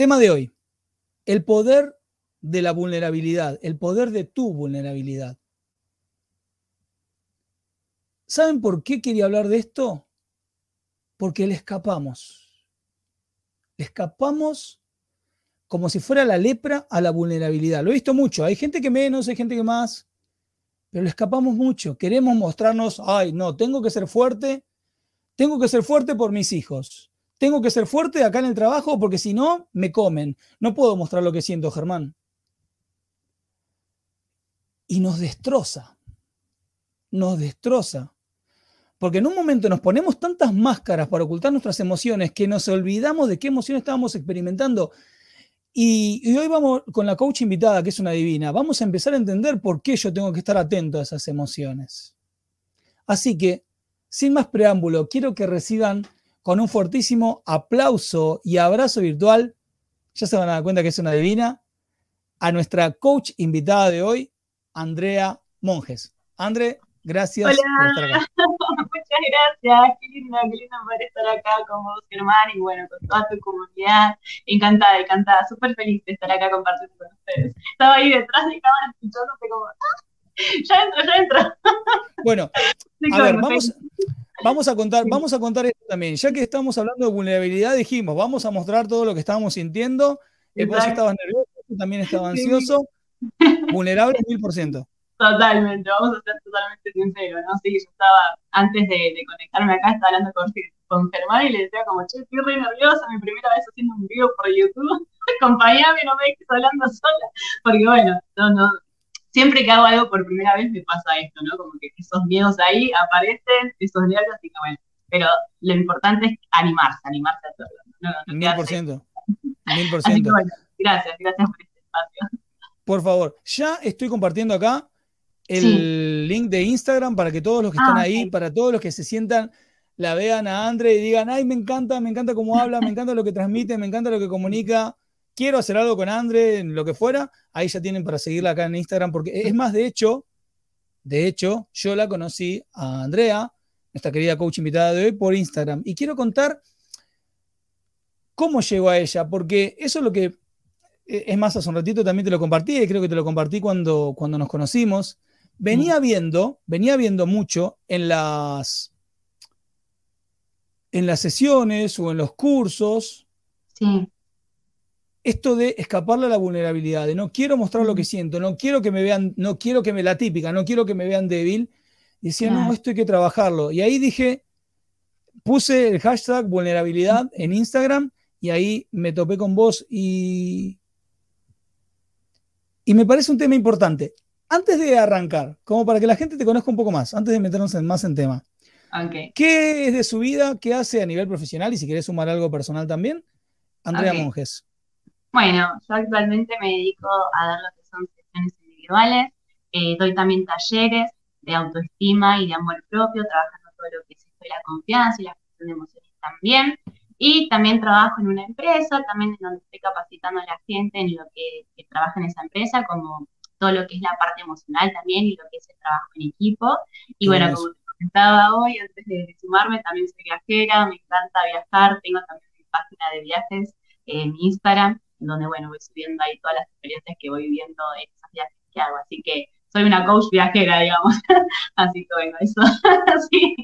Tema de hoy, el poder de la vulnerabilidad, el poder de tu vulnerabilidad. ¿Saben por qué quería hablar de esto? Porque le escapamos. Le escapamos como si fuera la lepra a la vulnerabilidad. Lo he visto mucho. Hay gente que menos, hay gente que más, pero le escapamos mucho. Queremos mostrarnos, ay, no, tengo que ser fuerte, tengo que ser fuerte por mis hijos tengo que ser fuerte acá en el trabajo porque si no, me comen. No puedo mostrar lo que siento, Germán. Y nos destroza. Nos destroza. Porque en un momento nos ponemos tantas máscaras para ocultar nuestras emociones que nos olvidamos de qué emociones estábamos experimentando. Y, y, hoy vamos con la coach invitada, que es una divina, vamos a empezar a entender por qué yo tengo que estar atento a esas emociones. Así que, sin más preámbulo, quiero que reciban con un fortísimo aplauso y abrazo virtual, ya se van a dar cuenta que es una divina, a nuestra coach invitada de hoy, Andrea Monjes. André, gracias por estar acá. Muchas gracias, qué lindo, qué lindo poder estar acá con vos, Germán, y bueno, con toda tu comunidad. Encantada, encantada, súper feliz de estar acá compartiendo con ustedes. Estaba ahí detrás de cámara escuchándote como, ¡Ah! ya entro, ya entro. Bueno, a ver, vamos, Vamos a contar, vamos a contar esto también. Ya que estamos hablando de vulnerabilidad, dijimos, vamos a mostrar todo lo que estábamos sintiendo. Eh, vos estabas nervioso, tú también estaba ansioso. Vulnerable mil por ciento. Totalmente, vamos a ser totalmente sinceros, ¿no? Sí, yo estaba, antes de, conectarme acá, estaba hablando con, con Germán y le decía como, che, estoy re nerviosa, mi primera vez haciendo un video por YouTube, acompáñame, no me dejes hablando sola, porque bueno, no, no, siempre que hago algo por primera vez me pasa esto, ¿no? Como que esos miedos ahí aparecen, esos nervios, y que bueno, pero lo importante es animarse, animarse a todo. Mil por ciento. Mil por ciento. gracias, gracias por este espacio. Por favor, ya estoy compartiendo acá el link de Instagram para que todos los que están ah, ahí, para todos los que se sientan, la vean a Andre y digan, ay, me encanta, me encanta cómo habla, me encanta lo que transmite, me encanta lo que comunica quiero hacer algo con Andre, en lo que fuera, ahí ya tienen para seguirla acá en Instagram, porque es más, de hecho, de hecho, yo la conocí a Andrea, nuestra querida coach invitada de hoy, por Instagram. Y quiero contar cómo llegó a ella, porque eso es lo que, e, es más, hace un ratito también te lo compartí, y creo que te lo compartí cuando, cuando nos conocimos. Venía mm. viendo, venía viendo mucho en las, en las sesiones o en los cursos, sí esto de escaparle a la vulnerabilidad, de no quiero mostrar lo que siento, no quiero que me vean, no quiero que me la típica, no quiero que me vean débil. Decía, no, esto hay que trabajarlo. Y ahí dije, puse el hashtag vulnerabilidad en Instagram y ahí me topé con vos y, y me parece un tema importante. Antes de arrancar, como para que la gente te conozca un poco más, antes de meternos más en tema. ¿Qué es de su vida? ¿Qué hace a nivel profesional? Y si querés sumar algo personal también, Andrea Monjes. Bueno, yo actualmente me dedico a dar lo que son sesiones individuales, eh, doy también talleres de autoestima y de amor propio, trabajando todo lo que es esto de la confianza y la gestión de emociones también. Y también trabajo en una empresa, también en donde estoy capacitando a la gente en lo que, trabaja en esa empresa, como todo lo que es la parte emocional también y lo que es el trabajo en equipo. Y bueno, como te comentaba hoy, antes de sumarme, también soy viajera, me encanta viajar, tengo también mi página de viajes en Instagram, donde, bueno, voy subiendo ahí todas las experiencias que voy viviendo en esas viajes que hago. Así que soy una coach viajera, digamos. así que bueno, eso. sí.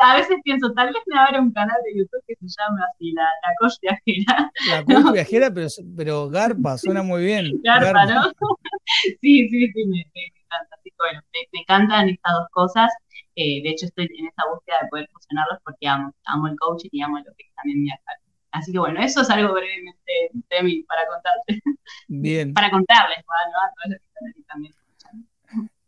A veces pienso, tal vez me abra un canal de YouTube que se llame así, la, coach viajera. La coach viajera, pero, pero Garpa, suena muy bien. Garpa, ¿no? sí, sí, sí, me, encanta. Así que bueno, me, encantan estas dos cosas. Eh, de hecho, estoy en esa búsqueda de poder fusionarlos porque amo, amo el coaching y amo lo que es también viajar. Así que bueno, eso es algo brevemente de mí para contarte. Bien. para contarles, ¿no? A todos los que están ahí también.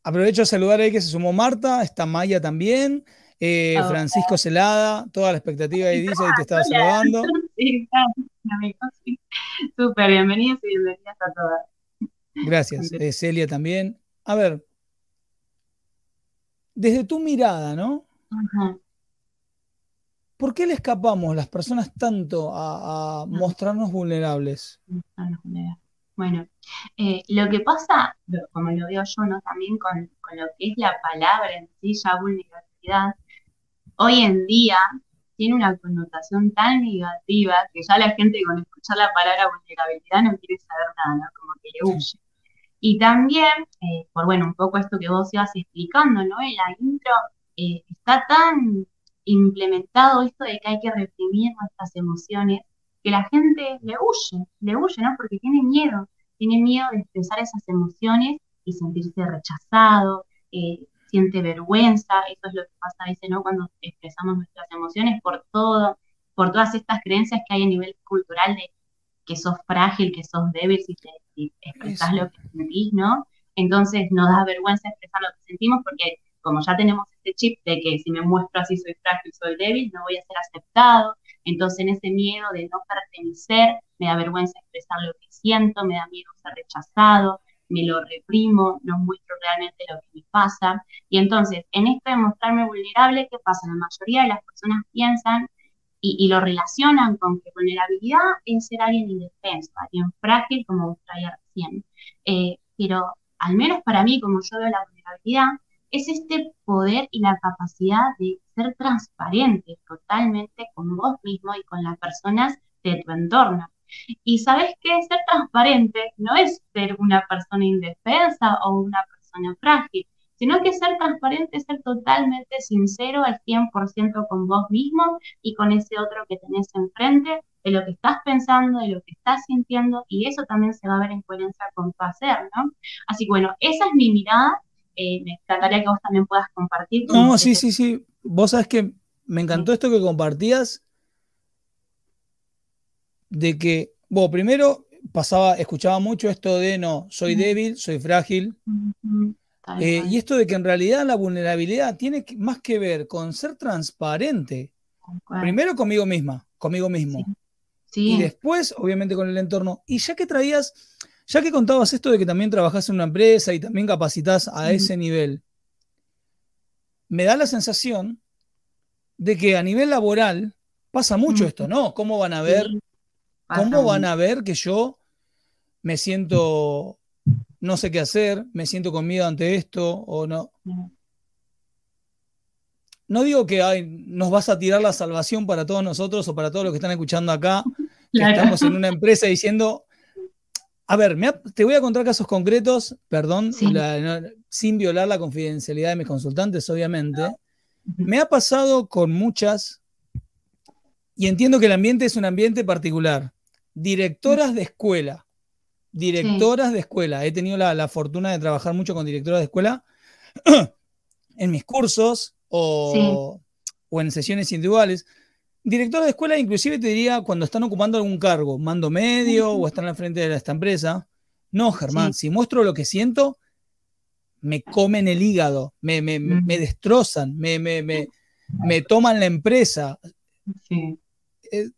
Aprovecho a saludar ahí que se sumó Marta, está Maya también, eh, Francisco Celada, toda la expectativa ahí dice que te estaba saludando. Sí, amigos, sí. Súper, bienvenidos y bienvenidas a todas. Gracias, eh, Celia también. A ver, desde tu mirada, ¿no? ¿Por qué le escapamos las personas tanto a, mostrarnos vulnerables? Bueno, eh, lo que pasa, como lo veo yo, ¿no? También con, con, lo que es la palabra en sí, ya vulnerabilidad, hoy en día tiene una connotación tan negativa que ya la gente con escuchar la palabra vulnerabilidad no quiere saber nada, ¿no? Como que le huye. Y también, eh, por bueno, un poco esto que vos ibas explicando, ¿no? En la intro, eh, está tan implementado esto de que hay que reprimir nuestras emociones, que la gente le huye, le huye, ¿no? Porque tiene miedo, tiene miedo de expresar esas emociones y sentirse rechazado, eh, siente vergüenza, eso es lo que pasa a veces, ¿no? Cuando expresamos nuestras emociones por todo, por todas estas creencias que hay a nivel cultural de que sos frágil, que sos débil si, te, expresas lo que sentís, ¿no? Entonces nos da vergüenza expresar lo que sentimos porque como ya tenemos este chip de que si me muestro así soy frágil, soy débil, no voy a ser aceptado, entonces en ese miedo de no pertenecer, me da vergüenza expresar lo que siento, me da miedo ser rechazado, me lo reprimo, no muestro realmente lo que me pasa. Y entonces, en esto de mostrarme vulnerable, ¿qué pasa? La mayoría de las personas piensan y, lo relacionan con que vulnerabilidad es ser alguien indefenso, alguien frágil, como traía recién. Eh, pero al menos para mí, como yo veo la vulnerabilidad, es este poder y la capacidad de ser transparente totalmente con vos mismo y con las personas de tu entorno. Y sabes que ser transparente no es ser una persona indefensa o una persona frágil, sino que ser transparente es ser totalmente sincero al 100% con vos mismo y con ese otro que tenés enfrente, de lo que estás pensando, de lo que estás sintiendo, y eso también se va a ver en coherencia con tu hacer, ¿no? Así que bueno, esa es mi mirada, eh, me encantaría que vos también puedas compartir. No, sí, sí, sí, vos sabes que me encantó esto que compartías, de que, bueno, primero pasaba, escuchaba mucho esto de no, soy débil, soy frágil. Eh, y esto de que en realidad la vulnerabilidad tiene más que ver con ser transparente. Primero conmigo misma, conmigo mismo. Y después, obviamente, con el entorno. Y ya que traías, ya que contabas esto de que también trabajas en una empresa y también capacitas a ese nivel, me da la sensación de que a nivel laboral pasa mucho esto, ¿no? ¿Cómo van a ver ¿Cómo van a ver que yo me siento, no sé qué hacer, me siento con miedo ante esto o no? No digo que nos vas a tirar la salvación para todos nosotros o para todos los que están escuchando acá, que estamos en una empresa diciendo, a ver, te voy a contar casos concretos, perdón, sin violar la confidencialidad de mis consultantes, obviamente. Me ha pasado con muchas, y entiendo que el ambiente es un ambiente particular directoras de escuela. Directoras de escuela. He tenido la, fortuna de trabajar mucho con directoras de escuela en mis cursos o, en sesiones individuales. Directoras de escuela, inclusive te diría cuando están ocupando algún cargo, mando medio o están al frente de esta empresa. No, Germán, si muestro lo que siento, me comen el hígado, me, destrozan, me, me, toman la empresa. Sí. Eh,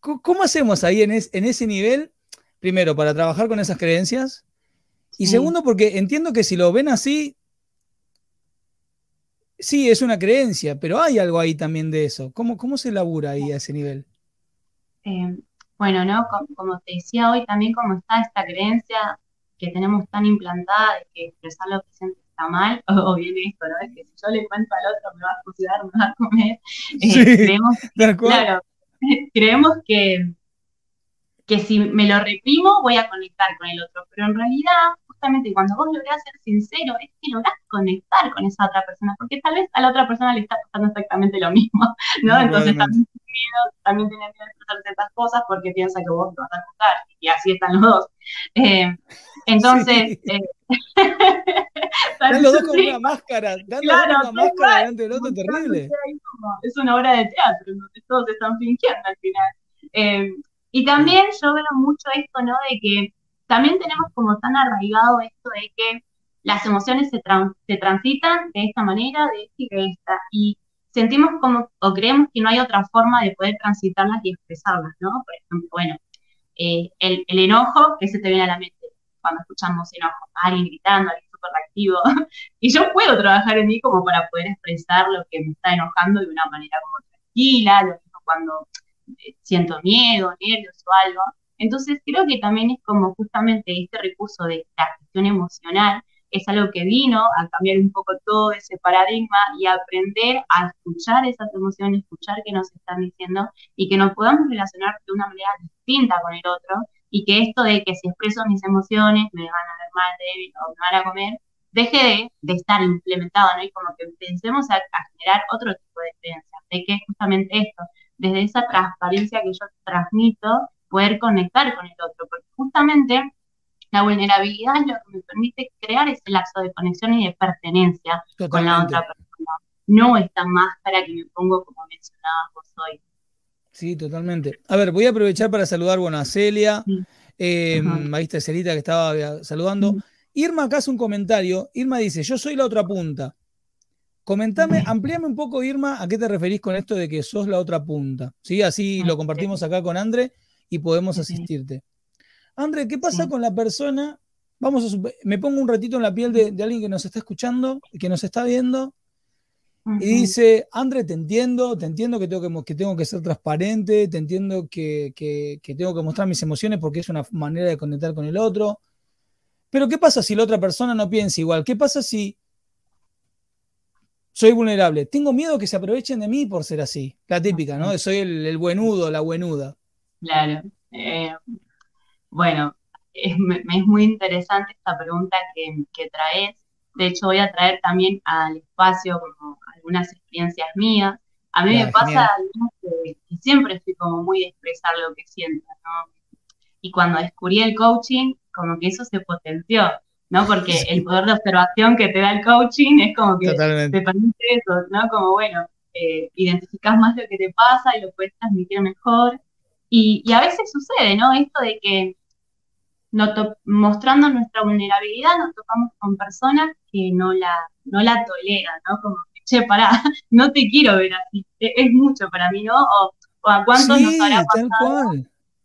¿Cómo hacemos ahí en, ese nivel? Primero, para trabajar con esas creencias. Y segundo, porque entiendo que si lo ven así, sí, es una creencia, pero hay algo ahí también de eso. ¿Cómo, cómo se labura ahí a ese nivel? Eh, bueno, ¿no? Como, te decía hoy, también como está esta creencia que tenemos tan implantada de que expresar lo que sientes está mal, o, bien esto, ¿no? Es que si yo le cuento al otro me va a juzgar, me va a comer. Eh, claro, creemos que, que si me lo reprimo voy a conectar con el otro, pero en realidad, justamente cuando vos lográs ser sincero, es que lográs conectar con esa otra persona, porque tal vez a la otra persona le está pasando exactamente lo mismo, ¿no? Entonces también tiene miedo, también tiene miedo de expresar ciertas cosas porque piensa que vos te vas a juzgar, y así están los dos. Eh, entonces, eh, Están los dos con una máscara, dando una máscara delante del otro terrible. es una obra de teatro, donde todos están fingiendo al final. Eh, y también yo veo mucho esto, ¿no? De que también tenemos como tan arraigado esto de que las emociones se, se transitan de esta manera, de esta y de esta. Y sentimos como, o creemos que no hay otra forma de poder transitarlas y expresarlas, ¿no? Por ejemplo, bueno, eh, el, enojo que se te viene a la mente cuando escuchamos enojo, alguien gritando, alguien súper reactivo. y yo puedo trabajar en mí como para poder expresar lo que me está enojando de una manera como tranquila, lo mismo cuando eh, siento miedo, nervios o algo. Entonces creo que también es como justamente este recurso de la gestión emocional es algo que vino a cambiar un poco todo ese paradigma y aprender a escuchar esas emociones, escuchar qué nos están diciendo y que nos podamos relacionar de una manera distinta con el otro y que esto de que si expreso mis emociones me van a ver mal, débil o me van a comer, deje de, estar implementado, ¿no? Y como que pensemos a, a, generar otro tipo de creencias, de que justamente esto, desde esa transparencia que yo transmito, poder conectar con el otro, porque justamente la vulnerabilidad es lo que me permite crear ese lazo de conexión y de pertenencia con la otra persona. No esta máscara que me pongo como mencionabas vos hoy. Sí, totalmente. A ver, voy a aprovechar para saludar bueno, a Celia, eh, ahí está Celita que estaba saludando. Irma acá hace un comentario. Irma dice, yo soy la otra punta. Comentame, amplíame un poco, Irma, a qué te referís con esto de que sos la otra punta. ¿Sí? Así lo compartimos acá con André y podemos asistirte. André, ¿qué pasa con la persona? Vamos a me pongo un ratito en la piel de, alguien que nos está escuchando, que nos está viendo, y dice, André, te entiendo, te entiendo que tengo que, que, tengo que ser transparente, te entiendo que, que, tengo que mostrar mis emociones porque es una manera de conectar con el otro. Pero ¿qué pasa si la otra persona no piensa igual? ¿Qué pasa si soy vulnerable? Tengo miedo que se aprovechen de mí por ser así. La típica, ¿no? Soy el, el buenudo, la buenuda. Claro. Eh, bueno, es, muy interesante esta pregunta que, traes. De hecho, voy a traer también al espacio como algunas experiencias mías. A mí me pasa que, siempre estoy como muy de expresar lo que siento, ¿no? Y cuando descubrí el coaching, como que eso se potenció, ¿no? Porque el poder de observación que te da el coaching es como que te permite eso, ¿no? Como, bueno, eh, identificas más lo que te pasa y lo puedes transmitir mejor. Y, y a veces sucede, ¿no? Esto de que mostrando nuestra vulnerabilidad, nos topamos con personas que no la, no la toleran, ¿no? Como que, che, pará, no te quiero ver así, e, es mucho para mí, ¿no? O, a cuántos nos habrá pasado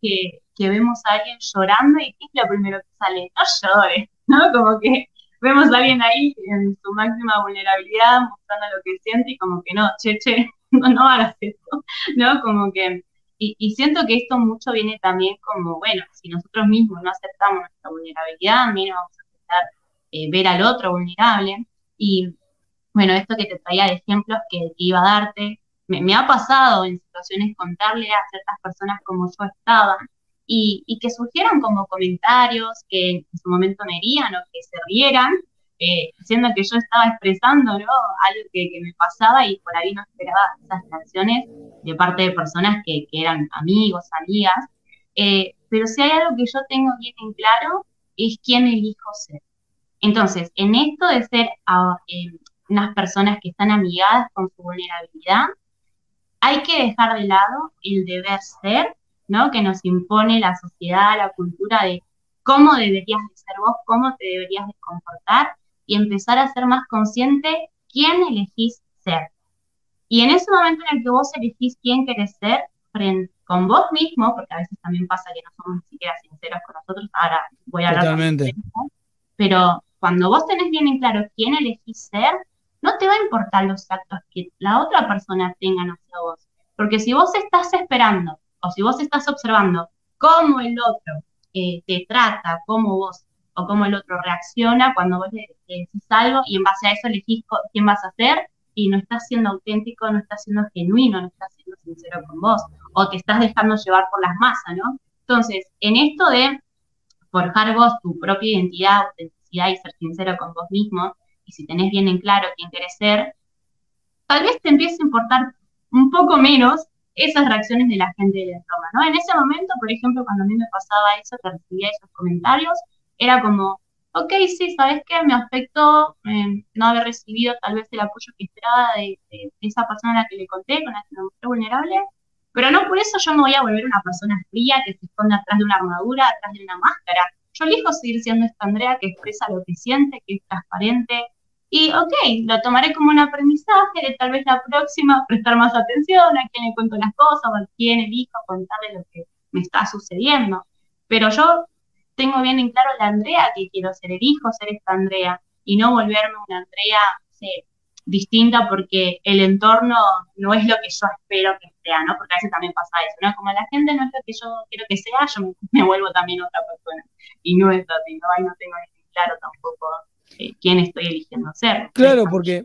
que, que, vemos a alguien llorando y ¿qué es lo primero que sale? No llores, ¿no? Como que vemos a alguien ahí en su máxima vulnerabilidad, mostrando lo que siente y como que no, che, che, no, no hagas eso, ¿no? Como que y, siento que esto mucho viene también como, bueno, si nosotros mismos no aceptamos nuestra vulnerabilidad, menos vamos a aceptar eh, ver al otro vulnerable. Y bueno, esto que te traía de ejemplos que, iba a darte, me, ha pasado en situaciones contarle a ciertas personas como yo estaba y, y que surgieran como comentarios que en su momento me herían o que se rieran, eh, diciendo que yo estaba expresando ¿no? algo que, me pasaba y por ahí no esperaba esas reacciones de parte de personas que, eran amigos, amigas. Eh, pero si hay algo que yo tengo bien en claro, es quién elijo ser. Entonces, en esto de ser ah, eh, unas personas que están amigadas con su vulnerabilidad, hay que dejar de lado el deber ser, ¿no? Que nos impone la sociedad, la cultura de cómo deberías de ser vos, cómo te deberías de comportar, y empezar a ser más consciente quién elegís ser. Y en ese momento en el que vos elegís quién querés ser, con vos mismo, porque a veces también pasa que no somos ni siquiera sinceros con nosotros, ahora voy a hablar Totalmente. pero cuando vos tenés bien en claro quién elegís ser, no te va a importar los actos que la otra persona tenga hacia vos. Porque si vos estás esperando o si vos estás observando cómo el otro eh, te trata, cómo vos o cómo el otro reacciona cuando vos le, decís algo y en base a eso elegís quién vas a ser y no estás siendo auténtico, no estás siendo genuino, no estás siendo sincero con vos o te estás dejando llevar por las masas, ¿no? Entonces, en esto de forjar vos tu propia identidad, autenticidad y ser sincero con vos mismo, y si tenés bien en claro quién querés ser, tal vez te empiece a importar un poco menos esas reacciones de la gente del entorno, ¿no? En ese momento, por ejemplo, cuando a mí me pasaba eso, que recibía esos comentarios, era como, ok, sí, ¿sabes qué? Me afectó eh, no haber recibido tal vez el apoyo que esperaba de, esa persona a la que le conté, con la que me mostré vulnerable, pero no por eso yo me voy a volver una persona fría que se esconde atrás de una armadura, atrás de una máscara. Yo elijo seguir siendo esta Andrea que expresa lo que siente, que es transparente. Y ok, lo tomaré como un aprendizaje de tal vez la próxima prestar más atención a quién le cuento las cosas o a quién elijo contarle lo que me está sucediendo. pero yo tengo bien en claro la Andrea que quiero ser, el hijo ser esta Andrea, y no volverme una Andrea, distinta porque el entorno no es lo que yo espero que sea, ¿no? Porque a veces también pasa eso, ¿no? Como la gente no es lo que yo quiero que sea, yo me, vuelvo también otra persona. Y no es así, ¿no? Ahí no tengo claro tampoco eh, quién estoy eligiendo ser. Claro, porque,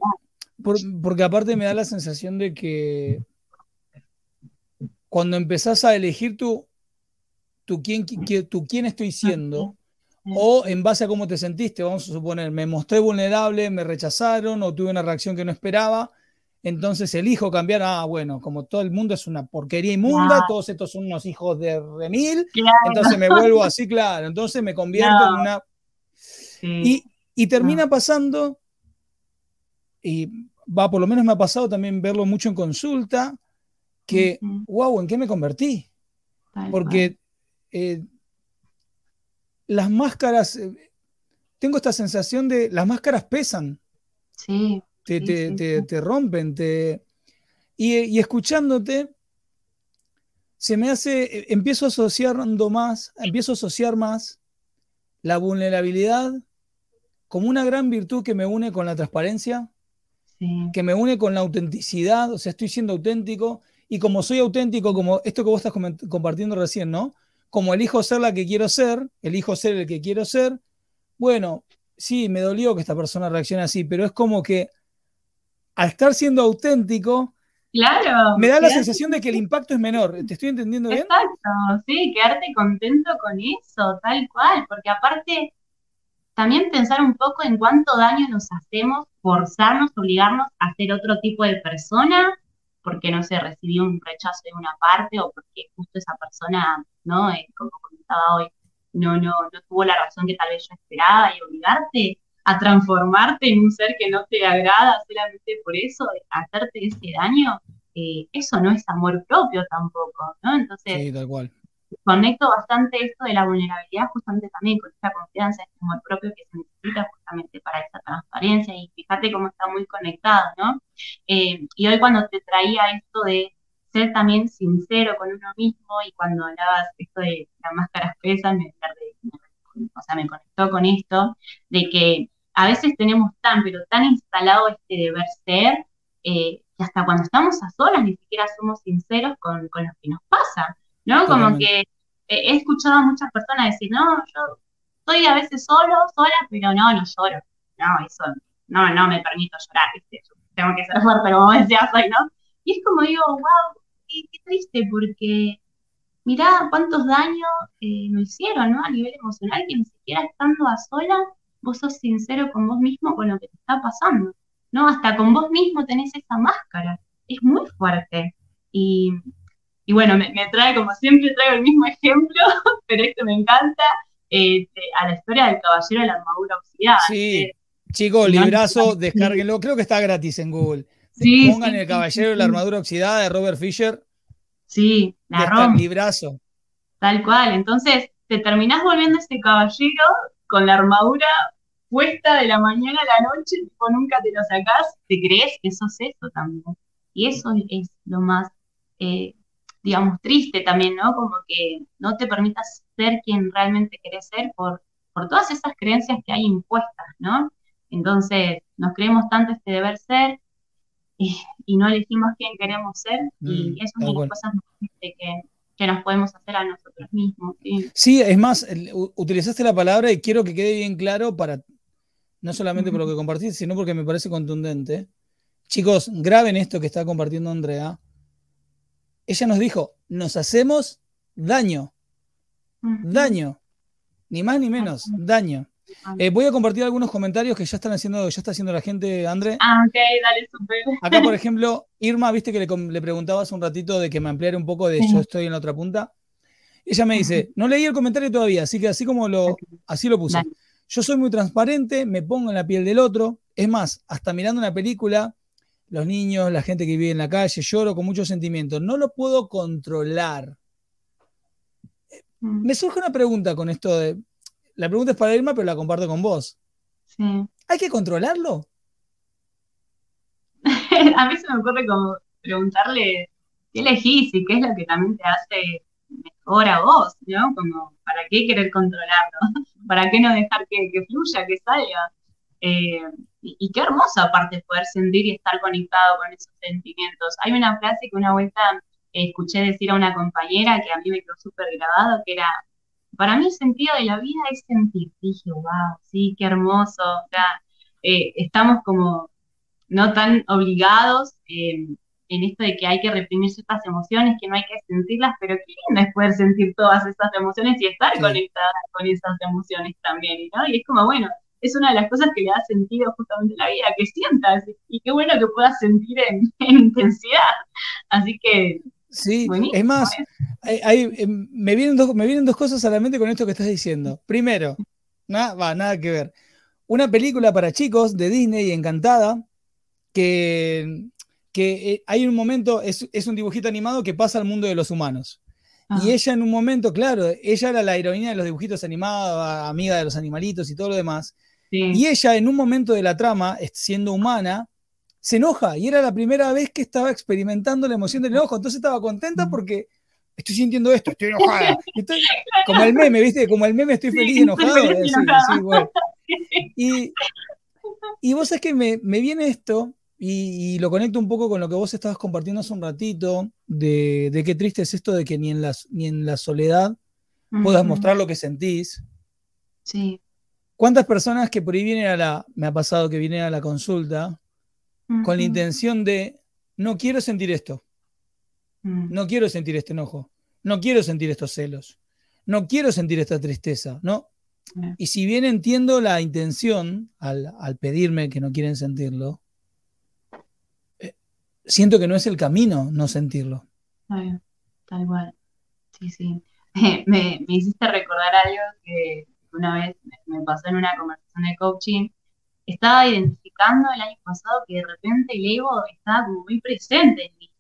porque aparte me da la sensación de que cuando empezás a elegir tú, tú quién, tú quién estoy siendo, o en base a cómo te sentiste, vamos a suponer, me mostré vulnerable, me rechazaron o tuve una reacción que no esperaba, entonces elijo cambiar, ah, bueno, como todo el mundo es una porquería inmunda, todos estos son unos hijos de remil, entonces me vuelvo así, claro, entonces me convierto en una... Y, y, termina pasando, y va, por lo menos me ha pasado también verlo mucho en consulta, que, wow, ¿en qué me convertí? Porque eh, las máscaras, eh, tengo esta sensación de, las máscaras pesan. Sí. Te, te, rompen, te... Y, escuchándote, se me hace, eh, empiezo asociando más, empiezo a asociar más la vulnerabilidad como una gran virtud que me une con la transparencia, que me une con la autenticidad, o sea, estoy siendo auténtico, y como soy auténtico, como esto que vos estás compartiendo recién, ¿no? Como elijo ser la que quiero ser, elijo ser el que quiero ser, bueno, sí, me dolió que esta persona reaccione así, pero es como que al estar siendo auténtico, Claro. Me da la sensación de que el impacto es menor. ¿Te estoy entendiendo bien? Exacto, sí, quedarte contento con eso, tal cual, porque aparte también pensar un poco en cuánto daño nos hacemos, forzarnos, obligarnos a ser otro tipo de persona porque no se recibió un rechazo de una parte o porque justo esa persona, ¿no? Eh, como comentaba hoy, no, no, no tuvo la razón que tal vez yo esperaba y obligarte a transformarte en un ser que no te agrada solamente por eso, hacerte ese daño, eh, eso no es amor propio tampoco, ¿no? Entonces, sí, tal cual conecto bastante esto de la vulnerabilidad justamente también con esta confianza, este amor propio que se necesita justamente para esa transparencia y fíjate cómo está muy conectado, ¿no? Eh, y hoy cuando te traía esto de ser también sincero con uno mismo y cuando hablabas esto de las máscaras pesan, me, o sea, me conectó con esto de que a veces tenemos tan, pero tan instalado este deber ser, eh, que hasta cuando estamos a solas ni siquiera somos sinceros con, con lo que nos pasa. ¿No? Como que he escuchado a muchas personas decir, no, yo estoy a veces solo, sola, pero no, no lloro. No, eso, no, no me permito llorar, tengo que ser fuerte, como decías hoy, ¿no? Y es como digo, wow, qué, triste, porque mirá cuántos daños eh, nos hicieron, ¿no? A nivel emocional, que ni siquiera estando a sola, vos sos sincero con vos mismo con lo que te está pasando, ¿no? Hasta con vos mismo tenés esa máscara. Es muy fuerte. Y, y bueno, me, trae, como siempre, traigo el mismo ejemplo, pero esto me encanta, este, a la historia del caballero de la armadura oxidada. Sí, chicos, librazo, descárguenlo, creo que está gratis en Google. Sí, Pongan el caballero de la armadura oxidada de Robert Fisher. Sí, la rompe. Librazo. Tal cual, entonces te terminás volviendo este caballero con la armadura puesta de la mañana a la noche, tipo nunca te lo sacás, te crees que sos eso también. Y eso es lo más eh, digamos, triste también, ¿no? Como que no te permitas ser quien realmente querés ser por, por todas esas creencias que hay impuestas, ¿no? Entonces, nos creemos tanto este deber ser y, no elegimos quién queremos ser y mm, eso es una de las cosas que, que, nos podemos hacer a nosotros mismos. ¿sí? es más, utilizaste la palabra y quiero que quede bien claro para, no solamente por lo que compartiste, sino porque me parece contundente. Chicos, graben esto que está compartiendo Andrea ella nos dijo, nos hacemos daño. Daño. Ni más ni menos, daño. Eh, voy a compartir algunos comentarios que ya están haciendo, ya está haciendo la gente, André. Ah, ok, dale, súper. Acá, por ejemplo, Irma, viste que le, preguntaba hace un ratito de que me ampliara un poco de yo estoy en la otra punta. Ella me dice, no leí el comentario todavía, así que así como lo, así lo puse. Yo soy muy transparente, me pongo en la piel del otro. Es más, hasta mirando una película, los niños, la gente que vive en la calle, lloro con muchos sentimientos. No lo puedo controlar. Mm. Me surge una pregunta con esto de. La pregunta es para Irma, pero la comparto con vos. Sí. ¿Hay que controlarlo? A mí se me ocurre como preguntarle qué elegís y qué es lo que también te hace ahora vos, ¿no? Como, ¿para qué querer controlarlo? ¿Para qué no dejar que, fluya, que salga? Eh, y, qué hermoso aparte poder sentir y estar conectado con esos sentimientos. Hay una frase que una vuelta escuché decir a una compañera que a mí me quedó súper grabado, que era, para mí el sentido de la vida es sentir. dije, wow, sí, qué hermoso. O sea, eh, estamos como no tan obligados eh, en esto de que hay que reprimir ciertas emociones, que no hay que sentirlas, pero qué lindo es poder sentir todas esas emociones y estar conectada con esas emociones también, ¿no? Y es como, bueno, es una de las cosas que le da sentido justamente a la vida, que sientas, y qué bueno que puedas sentir en, intensidad. Así que... Sí, es más, hay, em, me, vienen dos, me vienen dos cosas a la mente con esto que estás diciendo. Primero, nada, va, nada que ver. Una película para chicos de Disney, Encantada, que que eh, hay un momento, es, un dibujito animado que pasa al mundo de los humanos. Y ella en un momento, claro, ella era la heroína de los dibujitos animados, amiga de los animalitos y todo lo demás. Y ella en un momento de la trama, siendo humana, se enoja y era la primera vez que estaba experimentando la emoción del enojo. Entonces estaba contenta porque estoy sintiendo esto, estoy enojada. como el meme, ¿viste? Como el meme estoy feliz y enojado. y, y, vos sabés que me, me viene esto y, lo conecto un poco con lo que vos estabas compartiendo hace un ratito, de, qué triste es esto de que ni en, las, ni en la soledad puedas mostrar lo que sentís. Sí. ¿Cuántas personas que por ahí vienen a la, me ha pasado que vienen a la consulta con la intención de, no quiero sentir esto, mm. no quiero sentir este enojo, no quiero sentir estos celos, no quiero sentir esta tristeza, ¿no? Y si bien entiendo la intención al, al pedirme que no quieren sentirlo, siento que no es el camino no sentirlo. Tal cual. Sí, sí. me, hiciste recordar algo que una vez me pasó en una conversación de coaching. Estaba identificando el año pasado que de repente el ego estaba como muy presente en mí.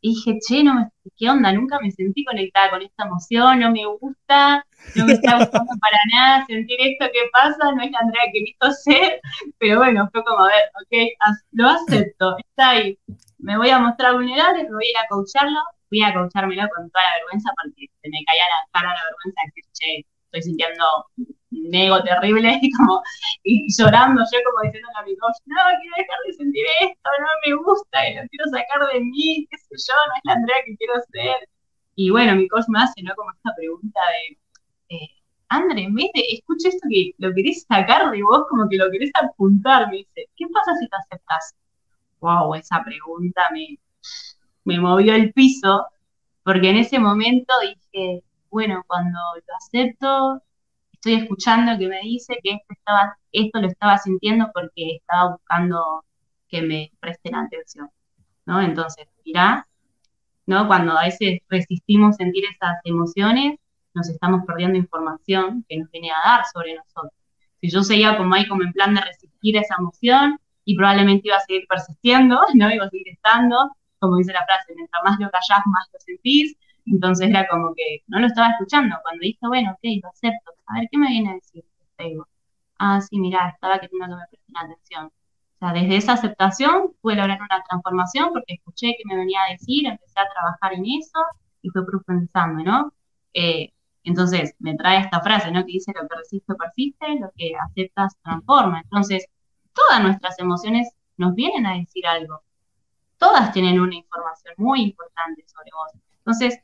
Dije, che, no me, ¿qué onda? Nunca me sentí conectada con esta emoción, no me gusta, no me está gustando para nada sentir esto que pasa, no es la Andrea que quiso ser, pero bueno, fue como, a ver, ok, lo acepto, está ahí, me voy a mostrar vulnerable, me voy a ir a coacharlo, voy a coachármelo con toda la vergüenza porque se me caía la cara la vergüenza de decir, che, estoy sintiendo un ego terrible y como llorando yo como diciendo a mi coach, no, quiero dejar de sentir esto, no me gusta y lo quiero sacar de mí, qué sé yo, no es la Andrea que quiero ser. Y bueno, mi coach me hace, ¿no? Como esta pregunta de, eh, André, en escucha esto que lo querés sacar de vos, como que lo querés apuntar, me dice, ¿qué pasa si te aceptas? wow, esa pregunta me, me movió el piso, porque en ese momento dije, bueno, cuando lo acepto, estoy escuchando que me dice que esto, estaba, esto lo estaba sintiendo porque estaba buscando que me presten atención, ¿no? Entonces, mirá, ¿no? Cuando a veces resistimos sentir esas emociones, nos estamos perdiendo información que nos viene a dar sobre nosotros. Si yo seguía ahí como en plan de resistir esa emoción, y probablemente iba a seguir persistiendo, ¿no? Iba a seguir estando, como dice la frase, mientras más lo callás, más lo sentís, entonces era como que no lo estaba escuchando. Cuando dije, bueno, ok, lo acepto, a ver, ¿qué me viene a decir? Ah, sí, mira, estaba queriendo que me presten atención. O sea, desde esa aceptación pude lograr una transformación porque escuché que me venía a decir, empecé a trabajar en eso y fue profundizando, ¿no? Eh, entonces, me trae esta frase, ¿no? Que dice, lo que resiste persiste, lo que aceptas transforma. Entonces, todas nuestras emociones nos vienen a decir algo. Todas tienen una información muy importante sobre vos. Entonces,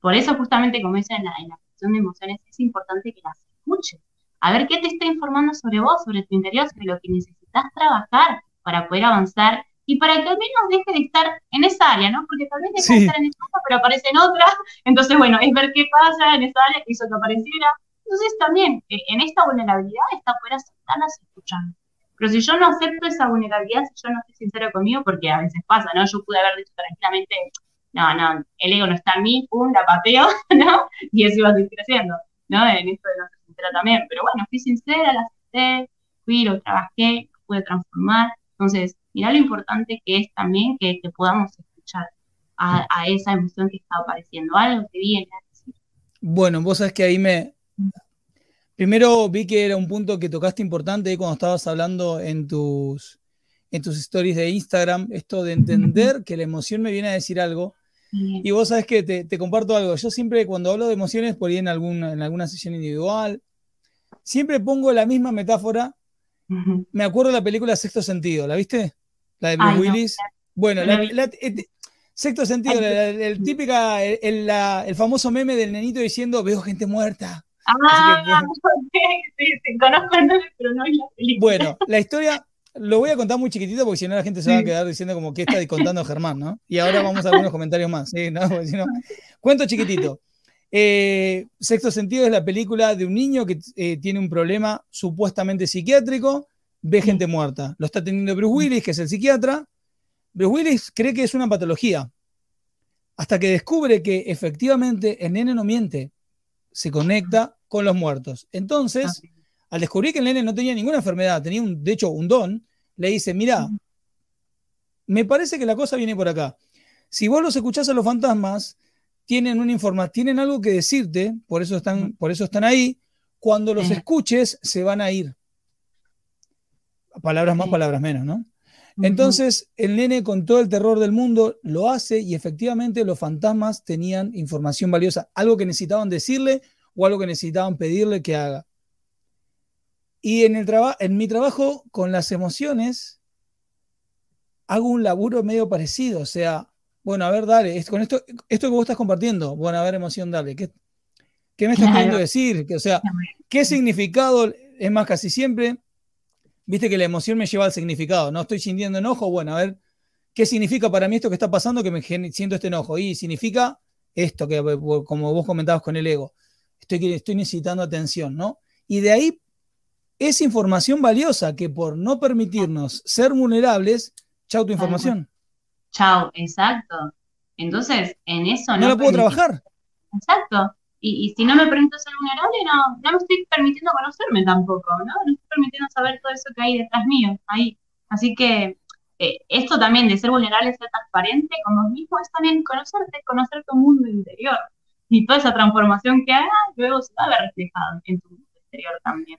por eso justamente como dicen en la, en cuestión de emociones, es importante que las escuches. A ver qué te está informando sobre vos, sobre tu interior, sobre lo que necesitas trabajar para poder avanzar y para que al menos deje de estar en esa área, ¿no? Porque tal vez deja de estar en esa área, pero aparece en otra. Entonces, bueno, es ver qué pasa en esa área que hizo que apareciera. Entonces, también eh, en esta vulnerabilidad está poder aceptarlas y escuchando. Pero si yo no acepto esa vulnerabilidad, si yo no soy sincero conmigo, porque a veces pasa, ¿no? Yo pude haber dicho tranquilamente, no, no, el ego no está en mí, pum, la pateo, ¿no? Y eso iba a seguir creciendo, ¿no? En esto de no ser sincera también. Pero bueno, fui sincera, la acepté, fui, lo trabajé, pude transformar. Entonces, mira lo importante que es también que, que podamos escuchar a, a, esa emoción que está apareciendo, algo que viene a decir. Bueno, vos sabés que ahí me, Primero vi que era un punto que tocaste importante cuando estabas hablando en tus, en tus stories de Instagram, esto de entender que la emoción me viene a decir algo, Y vos sabés que te, comparto algo. Yo siempre cuando hablo de emociones, por ahí en alguna, en alguna sesión individual, siempre pongo la misma metáfora. Me acuerdo de la película Sexto Sentido, ¿la viste? La de Bruce Willis. Bueno, la, eh, Sexto Sentido, el, típica, el, famoso meme del nenito diciendo, veo gente muerta. Ah, sí, sí, conozco el meme, pero no es la película. Bueno, la historia, lo voy a contar muy chiquitito porque si no la gente se va a quedar diciendo como que está contando Germán, ¿no? Y ahora vamos a algunos comentarios más, ¿sí? ¿no? si no, cuento chiquitito. Eh, Sexto Sentido es la película de un niño que eh, tiene un problema supuestamente psiquiátrico, ve gente muerta. Lo está teniendo Bruce Willis, que es el psiquiatra. Bruce Willis cree que es una patología, hasta que descubre que efectivamente el nene no miente, se conecta con los muertos. Entonces, ah. Al descubrir que el nene no tenía ninguna enfermedad, tenía un, de hecho un don, le dice, mira, me parece que la cosa viene por acá. Si vos los escuchás a los fantasmas, tienen una información, tienen algo que decirte, por eso están, por eso están ahí. Cuando los escuches, se van a ir. Palabras más, palabras menos, ¿no? Entonces, el nene con todo el terror del mundo lo hace y efectivamente los fantasmas tenían información valiosa, algo que necesitaban decirle o algo que necesitaban pedirle que haga. Y en, el en mi trabajo con las emociones, hago un laburo medio parecido, o sea, bueno, a ver, dale, con esto, esto que vos estás compartiendo, bueno, a ver, emoción, dale, ¿qué, me estás queriendo decir? O sea, ¿qué significado? Es más, casi siempre, viste que la emoción me lleva al significado, no estoy sintiendo enojo, bueno, a ver, ¿qué significa para mí esto que está pasando que me siento este enojo? Y significa esto, que como vos comentabas con el ego, estoy, estoy necesitando atención, ¿no? Y de ahí es información valiosa que por no permitirnos ser vulnerables, chau tu información. Chao, exacto. Entonces, en eso no. No la puedo trabajar. Exacto. Y, si no me permito ser vulnerable, no, no me estoy permitiendo conocerme tampoco, ¿no? No estoy permitiendo saber todo eso que hay detrás mío, ahí. Así que eh, esto también de ser vulnerable, ser transparente con vos mismo, es también conocerte, conocer tu mundo interior. Y toda esa transformación que hagas, luego se va a ver reflejada en tu mundo exterior también.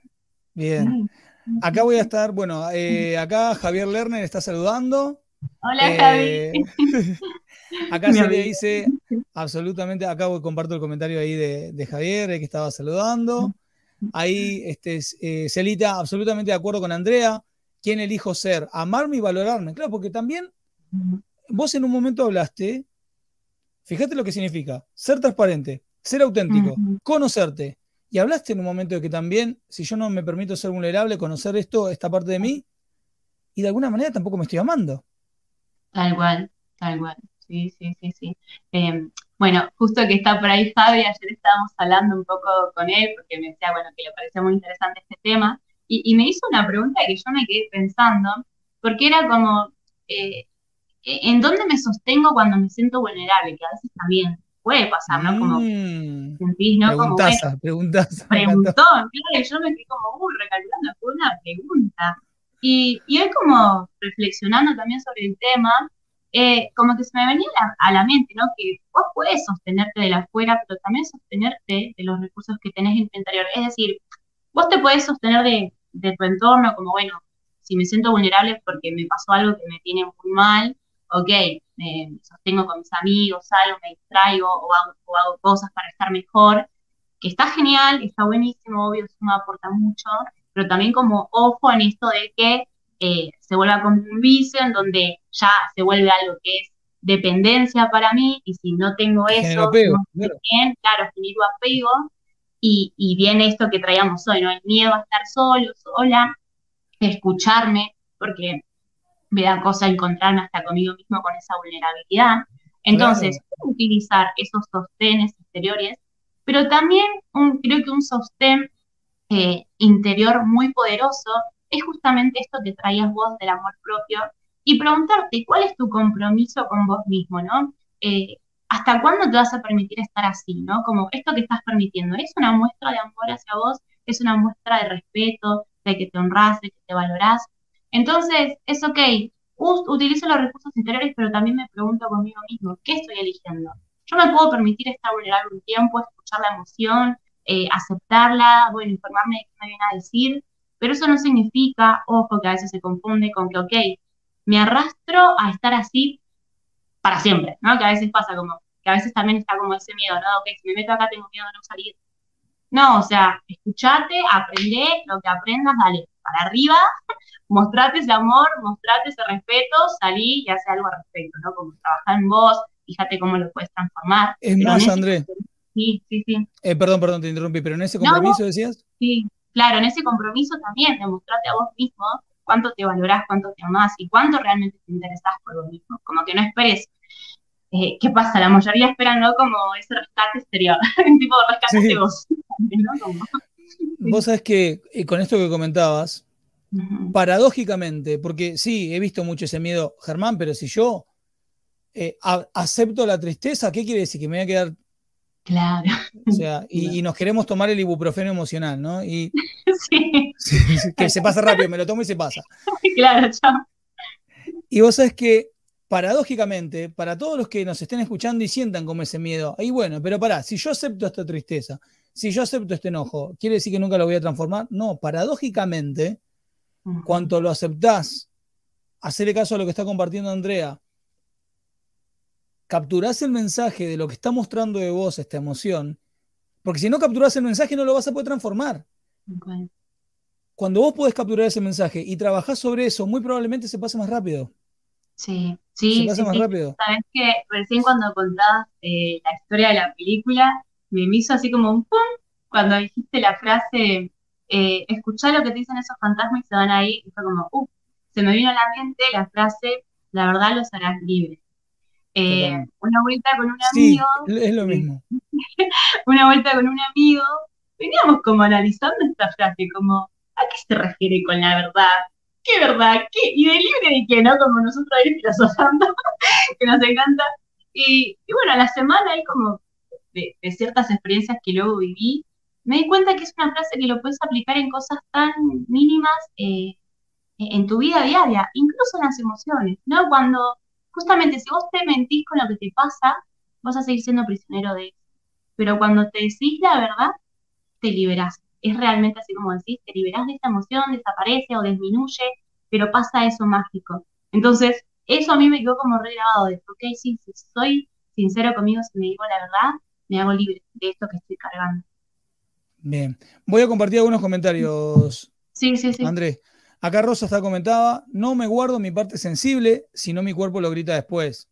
Bien. Acá voy a estar, bueno, eh, acá Javier Lerner está saludando. Hola, Javi. Eh, acá se le dice absolutamente, acá voy, comparto el comentario ahí de, Javier, que estaba saludando. Ahí, este, eh, Celita, absolutamente de acuerdo con Andrea. ¿Quién elijo ser? Amarme y valorarme. Claro, porque también vos en un momento hablaste, fíjate lo que significa, ser transparente, ser auténtico, conocerte. Y hablaste en un momento de que también, si yo no me permito ser vulnerable, conocer esto, esta parte de mí, y de alguna manera tampoco me estoy amando. Tal cual, tal cual. Sí, sí, sí, sí. Em, bueno, justo que está por ahí Fabi, ayer estábamos hablando un poco con él, porque me decía, bueno, que le parecía muy interesante este tema, y, me hizo una pregunta que yo me quedé pensando, porque era como, eh, ¿en dónde me sostengo cuando me siento vulnerable? Que a veces también puede pasar, ¿no? Como mm, sentís, ¿no? Como, preguntó, claro, yo me quedé como, uy, recalculando, fue una pregunta. Y, y hoy como reflexionando también sobre el tema, eh, como que se me venía a la, mente, ¿no? Que vos puedes sostenerte de la afuera, pero también sostenerte de los recursos que tenés en tu interior. Es decir, vos te podés sostener de, de tu entorno, como, bueno, si me siento vulnerable porque me pasó algo que me tiene muy mal, ok, me sostengo con mis amigos, salgo, me distraigo o hago, o hago, cosas para estar mejor, que está genial, está buenísimo, obvio, eso me aporta mucho, pero también como ojo en esto de que eh, se vuelva como un vicio, en donde ya se vuelve algo que es dependencia para mí, y si no tengo eso, apego, claro. bien, claro, genero apego, y, y viene esto que traíamos hoy, ¿no? El miedo a estar solo, sola, escucharme, porque me da cosa encontrarme hasta conmigo mismo con esa vulnerabilidad. Entonces, utilizar esos sostenes exteriores, pero también un, creo que un sostén eh, interior muy poderoso es justamente esto que traías vos del amor propio y preguntarte cuál es tu compromiso con vos mismo, ¿no? Eh, ¿Hasta cuándo te vas a permitir estar así, ¿no? Como esto que estás permitiendo, ¿es una muestra de amor hacia vos? ¿Es una muestra de respeto, de que te honras, de que te valorás? Entonces, es ok, utilizo los recursos interiores, pero también me pregunto conmigo mismo, ¿qué estoy eligiendo? Yo me puedo permitir estar vulnerable un tiempo, escuchar la emoción, eh, aceptarla, bueno, informarme de qué me viene a decir, pero eso no significa, ojo, que a veces se confunde con que, ok, me arrastro a estar así para siempre, ¿no? Que a veces pasa como, que a veces también está como ese miedo, ¿no? Ok, si me meto acá tengo miedo de no salir. No, o sea, escuchate, aprende, lo que aprendas, dale, para arriba, mostrate ese amor, mostrate ese respeto, salí y hace algo al respecto, ¿no? Como trabajar en vos, fíjate cómo lo puedes transformar. Es más, André. Sí, sí, sí. Eh, perdón, perdón, te interrumpí, pero en ese compromiso decías. Sí, claro, en ese compromiso también, demostrate a vos mismo cuánto te valorás, cuánto te amás y cuánto realmente te interesás por vos mismo. Como que no esperes. Eh, ¿Qué pasa? La mayoría esperan, ¿no? Como ese rescate exterior, tipo de rescate de vos. Vos sabés que y con esto que comentabas, paradójicamente, porque sí, he visto mucho ese miedo, Germán, pero si yo eh, acepto la tristeza, ¿qué quiere decir? Que me voy a quedar Claro. O sea, y, nos queremos tomar el ibuprofeno emocional, ¿no? Y sí. que se pasa rápido, me lo tomo y se pasa. Claro, chao. Y vos sabés que, paradójicamente, para todos los que nos estén escuchando y sientan como ese miedo, ahí bueno, pero pará, si yo acepto esta tristeza, si yo acepto este enojo, ¿quiere decir que nunca lo voy a transformar? No, paradójicamente, cuanto lo aceptás, hacerle caso a lo que está compartiendo Andrea, capturás el mensaje de lo que está mostrando de vos esta emoción, porque si no capturás el mensaje no lo vas a poder transformar. Cuando vos podés capturar ese mensaje y trabajás sobre eso, muy probablemente se pase más rápido. Sí, sí. Se pasa más rápido. Sabes que recién cuando contabas eh, la historia de la película, me hizo así como un pum cuando dijiste la frase, eh, escuchá lo que te dicen esos fantasmas y se van ahí, y fue como, uh, se me vino a la mente la frase, la verdad los harás libres. Eh, una vuelta con un amigo. es lo mismo. una vuelta con un amigo, veníamos como analizando esta frase, como, ¿a qué se refiere con la verdad? ¿Qué verdad? ¿Qué? ¿Y de libre de qué, no? Como nosotros ahí filosofando, que nos encanta. Y, bueno, a la semana ahí como de, ciertas experiencias que luego viví, me di cuenta que es una frase que lo puedes aplicar en cosas tan mínimas eh, en tu vida diaria, incluso en las emociones, ¿no? Cuando justamente si vos te mentís con lo que te pasa, vas a seguir siendo prisionero de eso. Pero cuando te decís la verdad, te liberás. Es realmente así como decís, te liberás de esa emoción, desaparece o disminuye, pero pasa eso mágico. Entonces, eso a mí me quedó como re grabado de, ok, sí, si soy sincero conmigo, si me digo la verdad, me hago libre de esto que estoy cargando. Bien, voy a compartir algunos comentarios. Sí, sí, sí. Andrés, Acá Rosa está comentaba, no me guardo mi parte sensible, sino mi cuerpo lo grita después.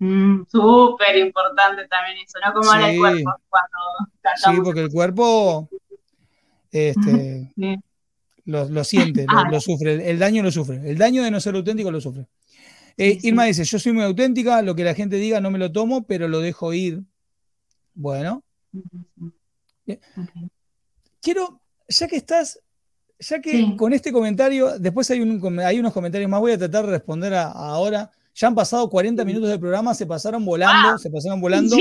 Mm, súper importante también eso, ¿no? Como habla el cuerpo cuando. Sí, porque el cuerpo este, lo, siente, ah. lo, sufre, el daño lo sufre, el daño de no ser auténtico lo sufre. Eh, Irma dice, yo soy muy auténtica, lo que la gente diga no me lo tomo, pero lo dejo ir. Bueno. Quiero, ya que estás, ya que con este comentario, después hay, hay unos comentarios más, voy a tratar de responder ahora. Ya han pasado 40 minutos del programa, se pasaron volando, ah, se pasaron volando.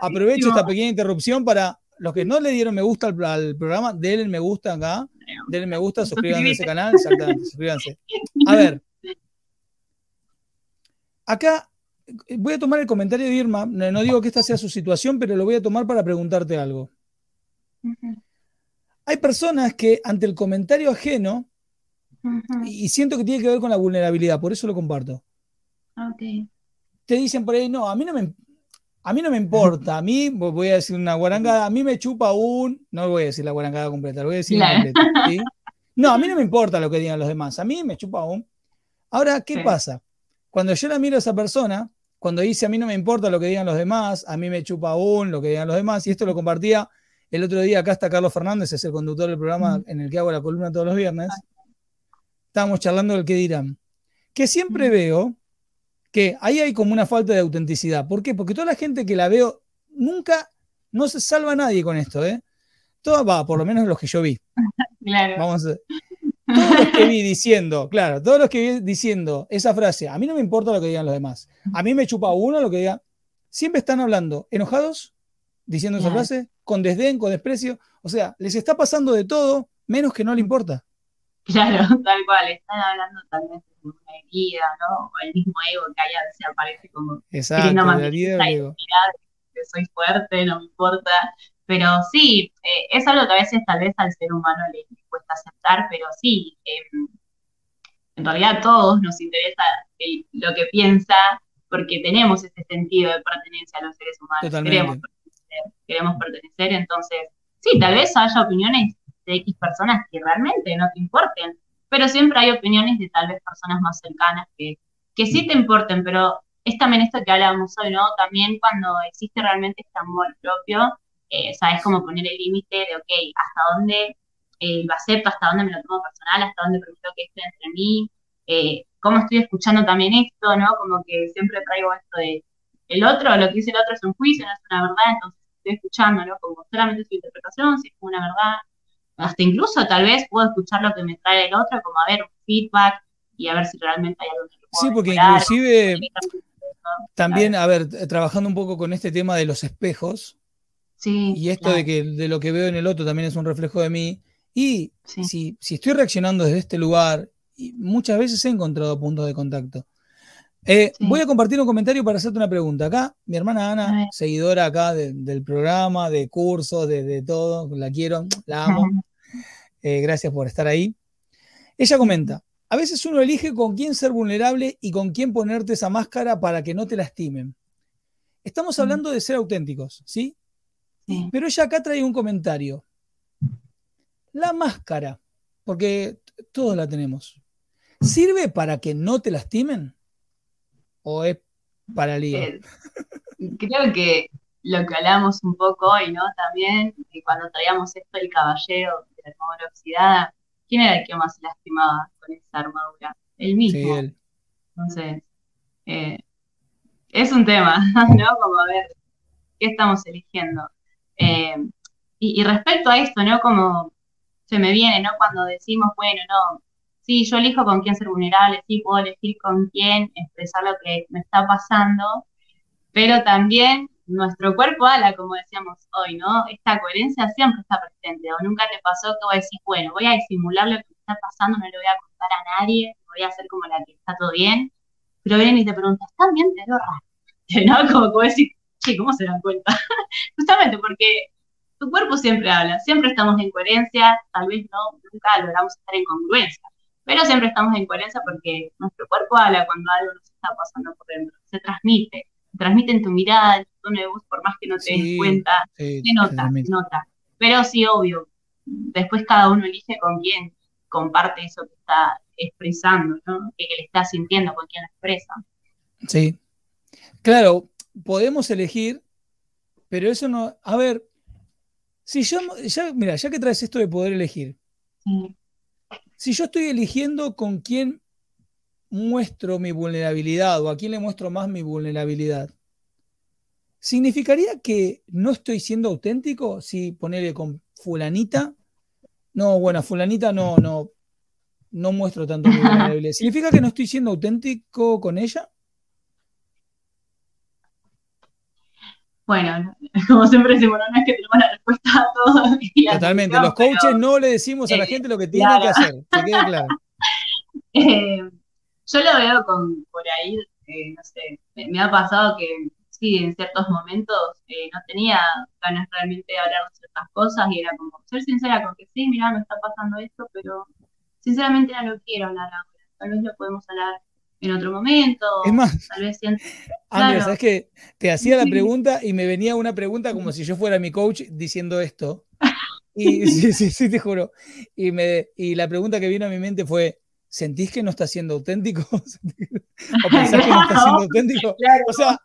Aprovecho esta pequeña interrupción para los que no le dieron me gusta al, programa, denle me gusta acá, denle me gusta, suscríbanse a ese canal, suscríbanse. A ver, acá voy a tomar el comentario de Irma, no digo que esta sea su situación, pero lo voy a tomar para preguntarte algo. Hay personas que ante el comentario ajeno, y siento que tiene que ver con la vulnerabilidad, por eso lo comparto. Te dicen por ahí, no, a mí no me, a mí no me importa, a mí, voy a decir una guarangada, a mí me chupa un, no voy a decir la guarangada completa, voy a decir completa, No, a mí no me importa lo que digan los demás, a mí me chupa un. Ahora, ¿qué pasa? Cuando yo la miro a esa persona, cuando dice a mí no me importa lo que digan los demás, a mí me chupa un, lo que digan los demás, y esto lo compartía el otro día acá está Carlos Fernández, es el conductor del programa en el que hago la columna todos los viernes. Estábamos charlando del que dirán. Que siempre veo que ahí hay como una falta de autenticidad. ¿Por qué? Porque toda la gente que la veo nunca, no se salva nadie con esto, ¿eh? Todo va, por lo menos los que yo vi. Claro. Vamos a, todos los que vi diciendo, claro, todos los que vi diciendo esa frase, a mí no me importa lo que digan los demás, a mí me chupa uno lo que diga, siempre están hablando enojados, diciendo esa frase, con desdén, con desprecio. O sea, les está pasando de todo, menos que no le importa. Claro, tal cual, están hablando también de una herida, ¿no? O el mismo ego que ahí a veces aparece como Exacto, la herida ego. que soy fuerte, no me importa. Pero sí, eh, es algo que a veces tal vez al ser humano le, cuesta aceptar, pero sí, em, en realidad a todos nos interesa lo que piensa porque tenemos ese sentido de pertenencia a los seres humanos. Queremos pertenecer, queremos pertenecer, entonces, sí, tal vez haya opiniones de X personas que realmente no te importen, pero siempre hay opiniones de tal vez personas más cercanas que, que sí te importen, pero es también esto que hablábamos hoy, ¿no? También cuando existe realmente este amor propio, eh, sabes cómo poner el límite de, ok, hasta dónde eh, lo acepto, hasta dónde me lo tomo personal, hasta dónde permito que esté entre mí, eh, cómo estoy escuchando también esto, ¿no? Como que siempre traigo esto de el otro, lo que dice el otro es un juicio, no es una verdad, entonces estoy escuchando, ¿no? Como solamente su interpretación, si es una verdad, hasta incluso tal vez puedo escuchar lo que me trae el otro, como a ver, un feedback y a ver si realmente hay algo que puedo Sí, porque inclusive también, a ver, trabajando un poco con este tema de los espejos, sí, y esto de que de lo que veo en el otro también es un reflejo de mí, y si, si estoy reaccionando desde este lugar, y muchas veces he encontrado puntos de contacto. Eh, voy a compartir un comentario para hacerte una pregunta. Acá, mi hermana Ana, seguidora acá del programa, de cursos, de, todo, la quiero, la amo. Eh, gracias por estar ahí. Ella comenta, a veces uno elige con quién ser vulnerable y con quién ponerte esa máscara para que no te lastimen. Estamos hablando de ser auténticos, ¿sí? Pero ella acá trae un comentario. La máscara, porque todos la tenemos, ¿sirve para que no te lastimen? ¿O es para lío? Eh, creo que lo que hablamos un poco hoy, ¿no? También, cuando traíamos esto el caballero de la armadura oxidada, ¿quién era el que más lastimaba con esa armadura? El mismo. Entonces, eh, es un tema, ¿no? Como a ver, ¿qué estamos eligiendo? Eh, y, y, respecto a esto, ¿no? Como se me viene, ¿no? Cuando decimos, bueno, no, sí, yo elijo con quién ser vulnerable, sí, puedo elegir con quién expresar lo que me está pasando, pero también nuestro cuerpo habla, como decíamos hoy, ¿no? Esta coherencia siempre está presente, o nunca te pasó que vos decís, bueno, voy a disimular lo que me está pasando, no le voy a contar a nadie, voy a hacer como la que está todo bien, pero vienen y te preguntas, ¿están bien? Te lo raro, ¿no? Como, como decir, sí, ¿cómo se dan cuenta? Justamente porque tu cuerpo siempre habla, siempre estamos en coherencia, tal vez no, nunca logramos estar en congruencia, pero siempre estamos en coherencia porque nuestro cuerpo habla cuando algo nos está pasando por dentro, se transmite, se transmite en tu mirada, en tu tono de voz, por más que no te des cuenta, se nota, se nota. Pero sí, obvio, después cada uno elige con quién comparte eso que está expresando, ¿no? que le está sintiendo, con quién lo expresa. Sí, claro, podemos elegir, pero eso no, a ver, si yo, ya, mira, ya que traes esto de poder elegir, si yo estoy eligiendo con quién muestro mi vulnerabilidad o a quién le muestro más mi vulnerabilidad, ¿significaría que no estoy siendo auténtico si ponerle con fulanita? No, bueno, fulanita no, no, no muestro tanto mi vulnerabilidad. ¿Significa que no estoy siendo auténtico con ella? Bueno, como siempre decimos, no es que tenemos la respuesta a todo. Totalmente, los coaches no le decimos a la eh, gente lo que tiene que hacer, que quede claro. Eh, yo lo veo con, por ahí, eh, no sé, me, ha pasado que sí, en ciertos momentos no tenía ganas realmente de hablar de ciertas cosas y era como ser sincera con que sí, mira, me está pasando esto, pero sinceramente no lo quiero hablar ahora. Tal vez lo podemos hablar en otro momento. Es más, tal vez Andrés, ¿sabes qué? Te hacía la pregunta y me venía una pregunta como si yo fuera mi coach diciendo esto. Y sí, sí, sí, te juro. Y, me, y la pregunta que vino a mi mente fue, ¿sentís que no está siendo auténtico? ¿O pensás que no está siendo auténtico? O sea,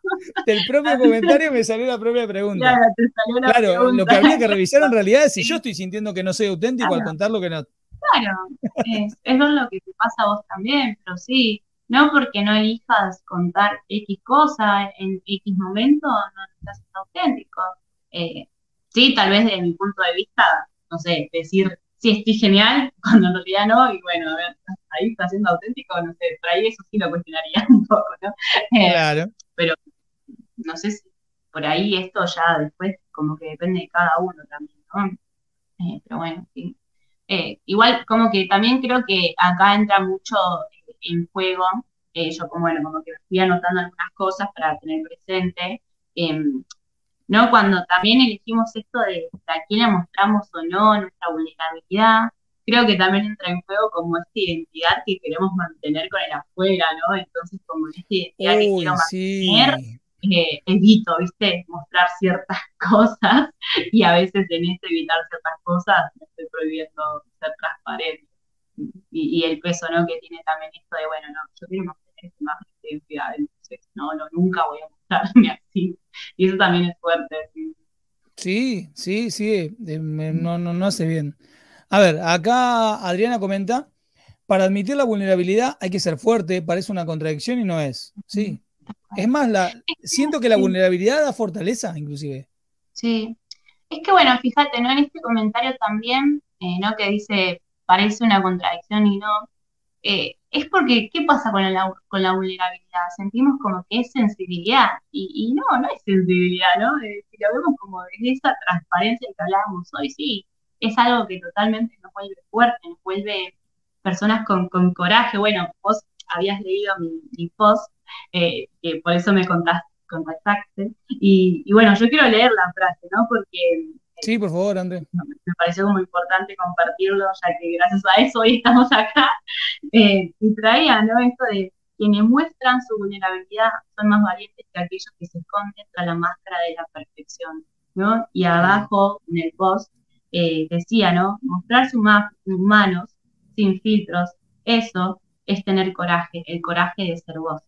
del propio comentario me salió la propia pregunta. Claro, te salió la claro lo que habría que revisar en realidad es si yo estoy sintiendo que no soy auténtico al contar lo que no. Claro, es, es lo que te pasa a vos también, pero sí, no porque no elijas contar X cosa en X momento, no estás auténtico. Eh, sí, tal vez desde mi punto de vista, no sé, decir sí estoy genial, cuando en realidad no, y bueno, a ver, ahí está siendo auténtico, no sé, por ahí eso sí lo cuestionaría un poco, ¿no? Eh, claro. Pero no sé si por ahí esto ya después como que depende de cada uno también, ¿no? Eh, pero bueno, sí. igual como que también creo que acá entra mucho en juego. Eh, yo como, bueno, como que fui anotando algunas cosas para tener presente. Em, ¿no? Cuando también elegimos esto de a quién le mostramos o no nuestra vulnerabilidad, creo que también entra en juego como esta identidad que queremos mantener con el afuera, ¿no? Entonces, como esta identidad que quiero mantener, eh, evito, ¿viste? Mostrar ciertas cosas y a veces en este evitar ciertas cosas me estoy prohibiendo ser transparente. Y, el peso, ¿no? Que tiene también esto de, bueno, no, yo quiero mantener esta imagen de identidad, entonces, no, no, nunca voy a mostrarme así. Y eso también es fuerte. Sí, sí, sí, no, no, no hace bien. A ver, acá Adriana comenta, para admitir la vulnerabilidad hay que ser fuerte, parece una contradicción y no es. Sí. Es más, la, siento que la vulnerabilidad da fortaleza, inclusive. Sí. Es que bueno, fíjate, ¿no? En este comentario también, eh, ¿no? Que dice, parece una contradicción y no. Eh, es porque, ¿qué pasa con la, con la vulnerabilidad? Sentimos como que es sensibilidad y, no, no es sensibilidad, ¿no? Eh, si lo vemos como desde esa transparencia que hablábamos hoy, sí, es algo que totalmente nos vuelve fuerte, nos vuelve personas con, coraje. Bueno, vos habías leído mi, post, eh, que por eso me contactaste. Y, y, bueno, yo quiero leer la frase, ¿no? Porque... Eh, sí, por favor, André. Me pareció como importante compartirlo, ya que gracias a eso hoy estamos acá. Eh, y traía, ¿no? Esto de quienes muestran su vulnerabilidad son más valientes que aquellos que se esconden tras la máscara de la perfección, ¿no? Y abajo, en el post, eh, decía, ¿no? Mostrar sus manos sin filtros, eso es tener coraje, el coraje de ser vos.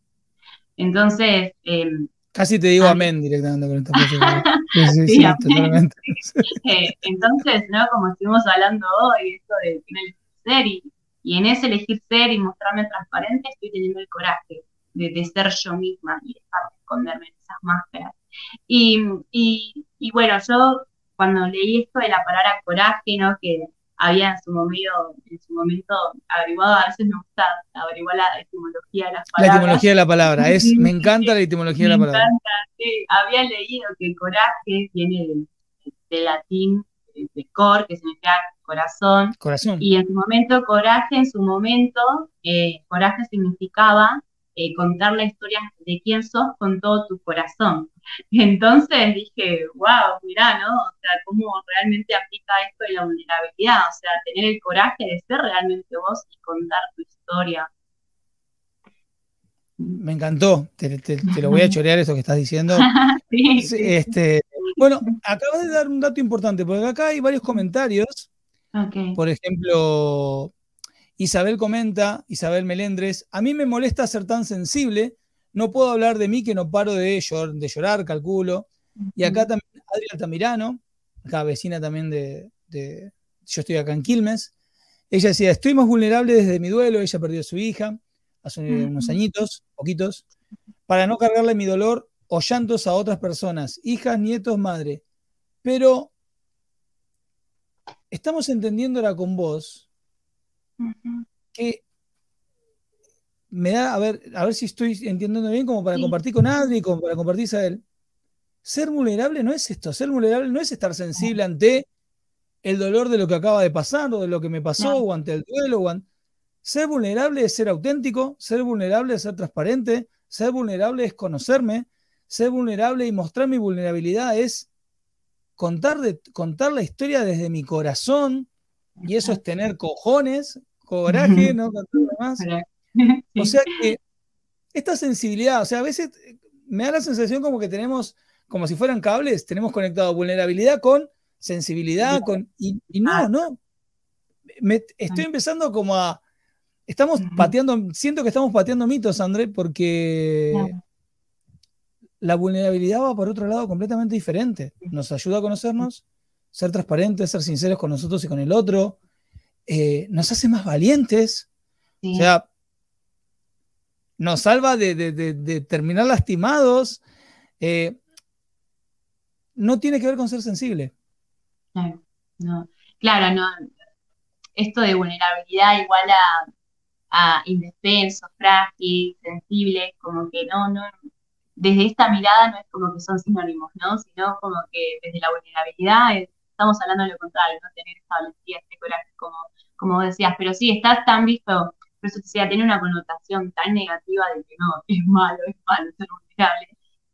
Entonces... Em, Casi te digo amén directamente con esta. Sí, sí, sí, totalmente. Eh, entonces, ¿no? Como estuvimos hablando hoy, esto de tener ser y, y en ese elegir ser y mostrarme transparente, estoy teniendo el coraje de, ser yo misma y dejar de esconderme en esas máscaras. Y, y, y bueno, yo cuando leí esto de la palabra coraje, ¿no? Que había en su momento, en su momento averiguado, a veces me gusta averiguar la etimología de las palabras. La etimología de la palabra, es, me encanta la etimología de la palabra. Me encanta, sí. Había leído que coraje viene del, latín de cor, que significa corazón. Corazón. Y en su momento, coraje, en su momento, eh, coraje significaba eh, contar la historia de quién sos con todo tu corazón. Entonces dije, wow, mirá, ¿no? O sea, cómo realmente aplica esto de la vulnerabilidad, o sea, tener el coraje de ser realmente vos y contar tu historia. Me encantó, te, lo voy a chorear eso que estás diciendo. Este, bueno, acabas de dar un dato importante, porque acá hay varios comentarios. Por ejemplo, Isabel comenta, Isabel Melendres, a mí me molesta ser tan sensible, no puedo hablar de mí que no paro de, de llorar, calculo. Y acá también Adriana Tamirano, acá vecina también de, yo estoy acá en Quilmes, ella decía, estoy más vulnerable desde mi duelo, ella perdió a su hija hace unos añitos, poquitos, para no cargarle mi dolor o llantos a otras personas, hijas, nietos, madre. Pero estamos entendiéndola con vos, que me da, a ver, a ver si estoy entendiendo bien, como para compartir con Adri, como para compartir a él. Ser vulnerable no es esto, ser vulnerable no es estar sensible ante el dolor de lo que acaba de pasar o de lo que me pasó o ante el duelo. O Ser vulnerable es ser auténtico, ser vulnerable es ser transparente, ser vulnerable es conocerme, ser vulnerable y mostrar mi vulnerabilidad es contar, de, contar la historia desde mi corazón, y eso es tener cojones, coraje, ¿no? Más. O sea que esta sensibilidad, o sea, a veces me da la sensación como que tenemos, como si fueran cables, tenemos conectado vulnerabilidad con sensibilidad, con. Y, no, ah. no. Me, estoy empezando como a. Estamos pateando, siento que estamos pateando mitos, André, porque la vulnerabilidad va por otro lado completamente diferente. Nos ayuda a conocernos, ser transparentes, ser sinceros con nosotros y con el otro, eh, nos hace más valientes. O sea, nos salva de, terminar lastimados. Eh, no tiene que ver con ser sensible. Claro, no. Claro, no. Esto de vulnerabilidad igual a, a indefenso, frágil, sensible, como que no, no, desde esta mirada no es como que son sinónimos, ¿no? Sino como que desde la vulnerabilidad estamos hablando de lo contrario, ¿no? Tener valentía, este coraje, como como decías, pero sí, está tan visto, pero eso decía, tiene una connotación tan negativa de que no, es malo, es malo ser vulnerable,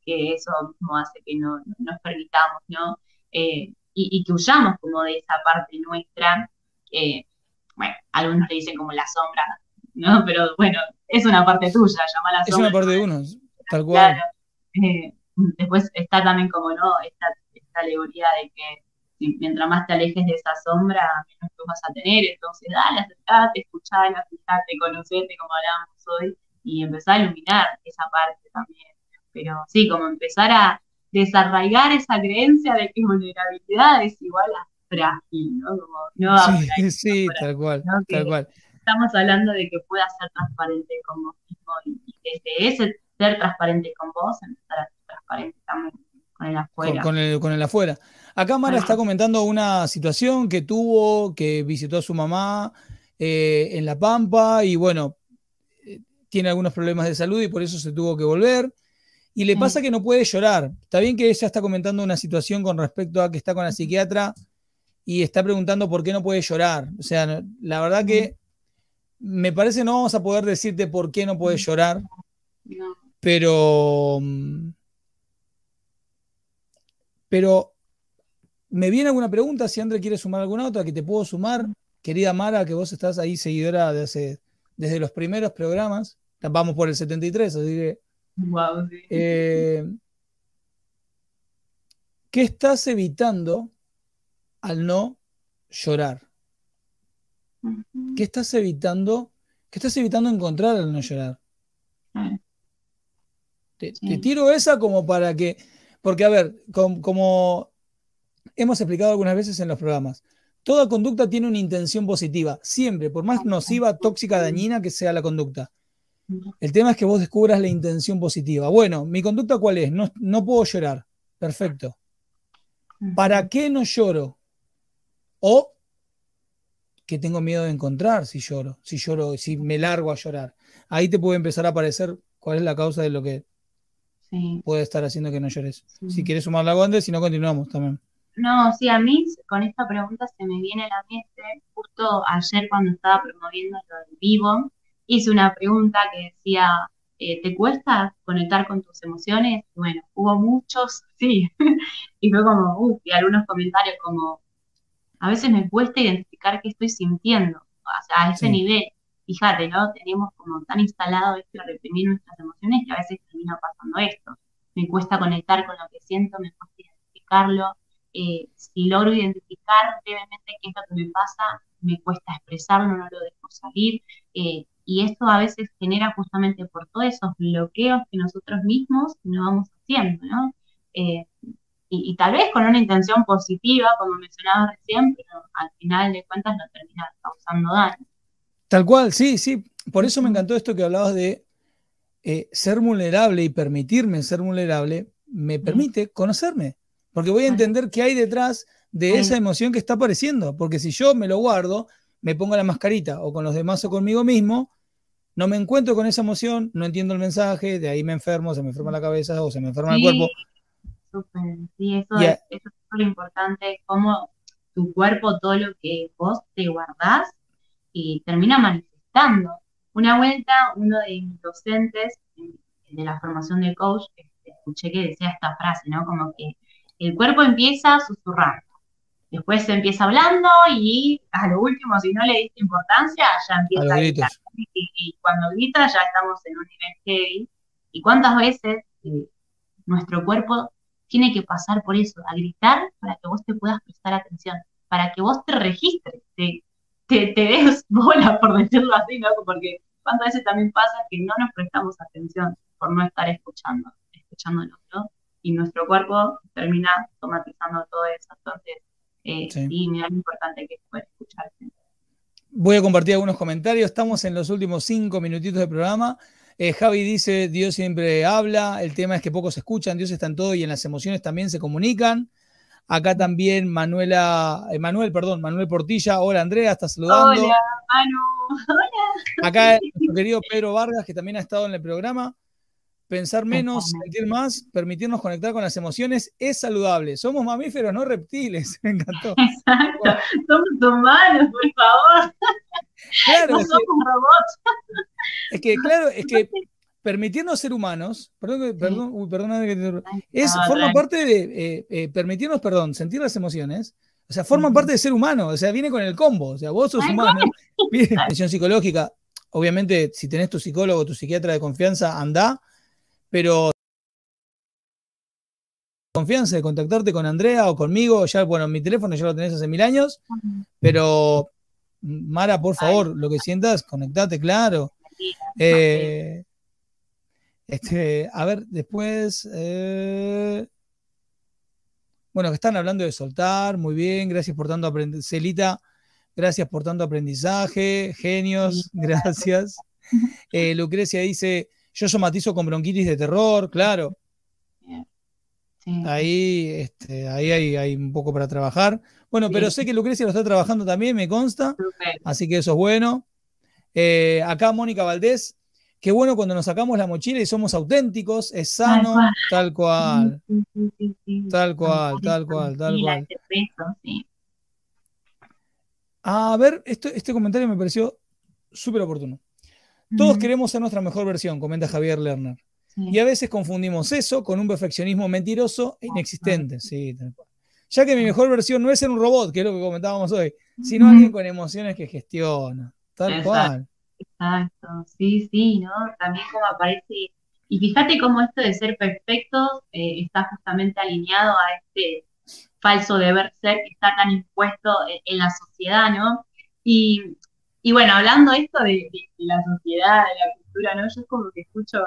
que eso mismo hace que no, nos permitamos, ¿no? Eh, y, que huyamos como de esa parte nuestra, algunos le dicen como la sombra, ¿no? Pero bueno, es una parte tuya, llamarla sombra. Es una parte de uno, tal cual. Claro. Eh, después está también como, ¿no? Esta, esta alegoría de que mientras más te alejes de esa sombra, menos tú vas a tener. Entonces, dale, acercate, escuchala, fijate, conocete, como hablábamos hoy, y empezar a iluminar esa parte también. Pero sí, como empezar a desarraigar esa creencia de que vulnerabilidad es igual a frágil, ¿no? Como, no sí, sí tal cual, tal cual. Estamos hablando de que puedas ser transparente con vos mismo y, desde ese ser transparente con vos, empezar a ser transparente también con el afuera. Con, el, con el afuera. Acá Mara está comentando una situación que tuvo, que visitó a su mamá eh, en La Pampa y bueno, eh, tiene algunos problemas de salud y por eso se tuvo que volver. Y le pasa que no puede llorar. Está bien que ella está comentando una situación con respecto a que está con la psiquiatra y está preguntando por qué no puede llorar. O sea, la verdad que me parece no vamos a poder decirte por qué no puede llorar, pero pero me viene alguna pregunta, si André quiere sumar alguna otra que te puedo sumar, querida Mara, que vos estás ahí seguidora de hace, desde los primeros programas, vamos por el 73, así que eh, ¿Qué estás evitando al no llorar? ¿Qué estás evitando? ¿Qué estás evitando encontrar al no llorar? Te, tiro esa como para que, porque a ver, como hemos explicado algunas veces en los programas, toda conducta tiene una intención positiva, siempre, por más nociva, tóxica, dañina que sea la conducta. El tema es que vos descubras la intención positiva. Bueno, mi conducta cuál es? No, no puedo llorar. Perfecto. ¿Para qué no lloro? O que tengo miedo de encontrar si lloro, si lloro, si me largo a llorar. Ahí te puede empezar a aparecer cuál es la causa de lo que puede estar haciendo que no llores. Si quieres sumar la gonde, si no continuamos también. No, sí, a mí con esta pregunta se me viene a la mente justo ayer cuando estaba promoviendo lo del vivo, hice una pregunta que decía, eh, ¿te cuesta conectar con tus emociones? Bueno, hubo muchos, sí. y fue como, uff, y algunos comentarios como, a veces me cuesta identificar qué estoy sintiendo, o sea, a ese nivel. Fíjate, ¿no? Tenemos como tan instalado esto de reprimir nuestras emociones que a veces termina pasando esto. Me cuesta conectar con lo que siento, me cuesta identificarlo. Eh, si logro identificar brevemente qué es lo que me pasa, me cuesta expresarlo, no lo dejo salir. Eh, y esto a veces genera justamente por todos esos bloqueos que nosotros mismos nos vamos haciendo, ¿no? Eh, y, tal vez con una intención positiva, como mencionaba recién, pero al final de cuentas no termina causando daño. Tal cual, sí, sí. Por eso me encantó esto que hablabas de eh, ser vulnerable y permitirme ser vulnerable, me permite conocerme, porque voy a entender qué hay detrás de esa emoción que está apareciendo, porque si yo me lo guardo, me pongo la mascarita o con los demás o conmigo mismo, no me encuentro con esa emoción, no entiendo el mensaje, de ahí me enfermo, se me enferma la cabeza o se me enferma el cuerpo. Sí, eso, es, eso es lo importante, cómo tu cuerpo, todo lo que vos te guardás, y termina manifestando. Una vuelta, uno de mis docentes de la formación de coach, este, escuché que decía esta frase, ¿no? Como que el cuerpo empieza susurrando Después se empieza hablando y a lo último, si no le diste importancia, ya empieza a, gritar. Y, cuando grita ya estamos en un nivel heavy. ¿Y cuántas veces eh, nuestro cuerpo tiene que pasar por eso, a gritar para que vos te puedas prestar atención, para que vos te registres, te, te, des bola, por decirlo así, ¿no? Porque cuántas veces también pasa que no nos prestamos atención por no estar escuchando, escuchando el otro, y nuestro cuerpo termina automatizando todo eso. Entonces, eh, sí. mira lo importante que es poder escucharte. Voy a compartir algunos comentarios. Estamos en los últimos cinco minutitos del programa. Eh, Javi dice, Dios siempre habla, el tema es que pocos escuchan, Dios está en todo y en las emociones también se comunican. Acá también Manuela, eh, Manuel, perdón, Manuel Portilla. Hola Andrea, está saludando. Hola, Manu. Hola. Acá nuestro querido Pedro Vargas, que también ha estado en el programa. Pensar menos, sentir más, permitirnos conectar con las emociones es saludable. Somos mamíferos, no reptiles. Me encantó. Exacto. Somos humanos, por favor. Claro, no somos robots. Es que, claro, es que permitirnos ser humanos, perdón, perdón, perdón, es, forma parte de eh, eh, permitirnos, perdón, sentir las emociones, O sea, forman parte del ser humano, o sea, viene con el combo, o sea, vos sos humano, atención psicológica. Obviamente, si tenés tu psicólogo, tu psiquiatra de confianza, anda, pero confianza de contactarte con Andrea o conmigo, ya, bueno, mi teléfono ya lo tenés hace mil años, pero Mara, por favor, lo que sientas, conectate, claro. Eh, este, a ver, después. Eh, bueno, que están hablando de soltar, muy bien, gracias por tanto aprendizaje. Celita, gracias por tanto aprendizaje, genios, gracias. Eh, Lucrecia dice, yo somatizo con bronquitis de terror, claro. Ahí, este, ahí hay, hay, un poco para trabajar. Bueno, pero sé que Lucrecia lo está trabajando también, me consta. Así que eso es bueno. Eh, acá Mónica Valdés, qué bueno cuando nos sacamos la mochila y somos auténticos, es sano, tal cual. Tal cual, tal cual, tal cual. A ver, este comentario me pareció súper oportuno. Todos queremos ser nuestra mejor versión, comenta Javier Lerner. Y a veces confundimos eso con un perfeccionismo mentiroso e inexistente. Sí, Ya que mi mejor versión no es ser un robot, que es lo que comentábamos hoy, sino alguien con emociones que gestiona. Tal cual. Exacto, sí, sí, ¿no? También como aparece, y fíjate cómo esto de ser perfecto eh, está justamente alineado a este falso deber ser que está tan impuesto en, la sociedad, ¿no? Y, bueno, hablando esto de, la sociedad, de la cultura, ¿no? Yo es como que escucho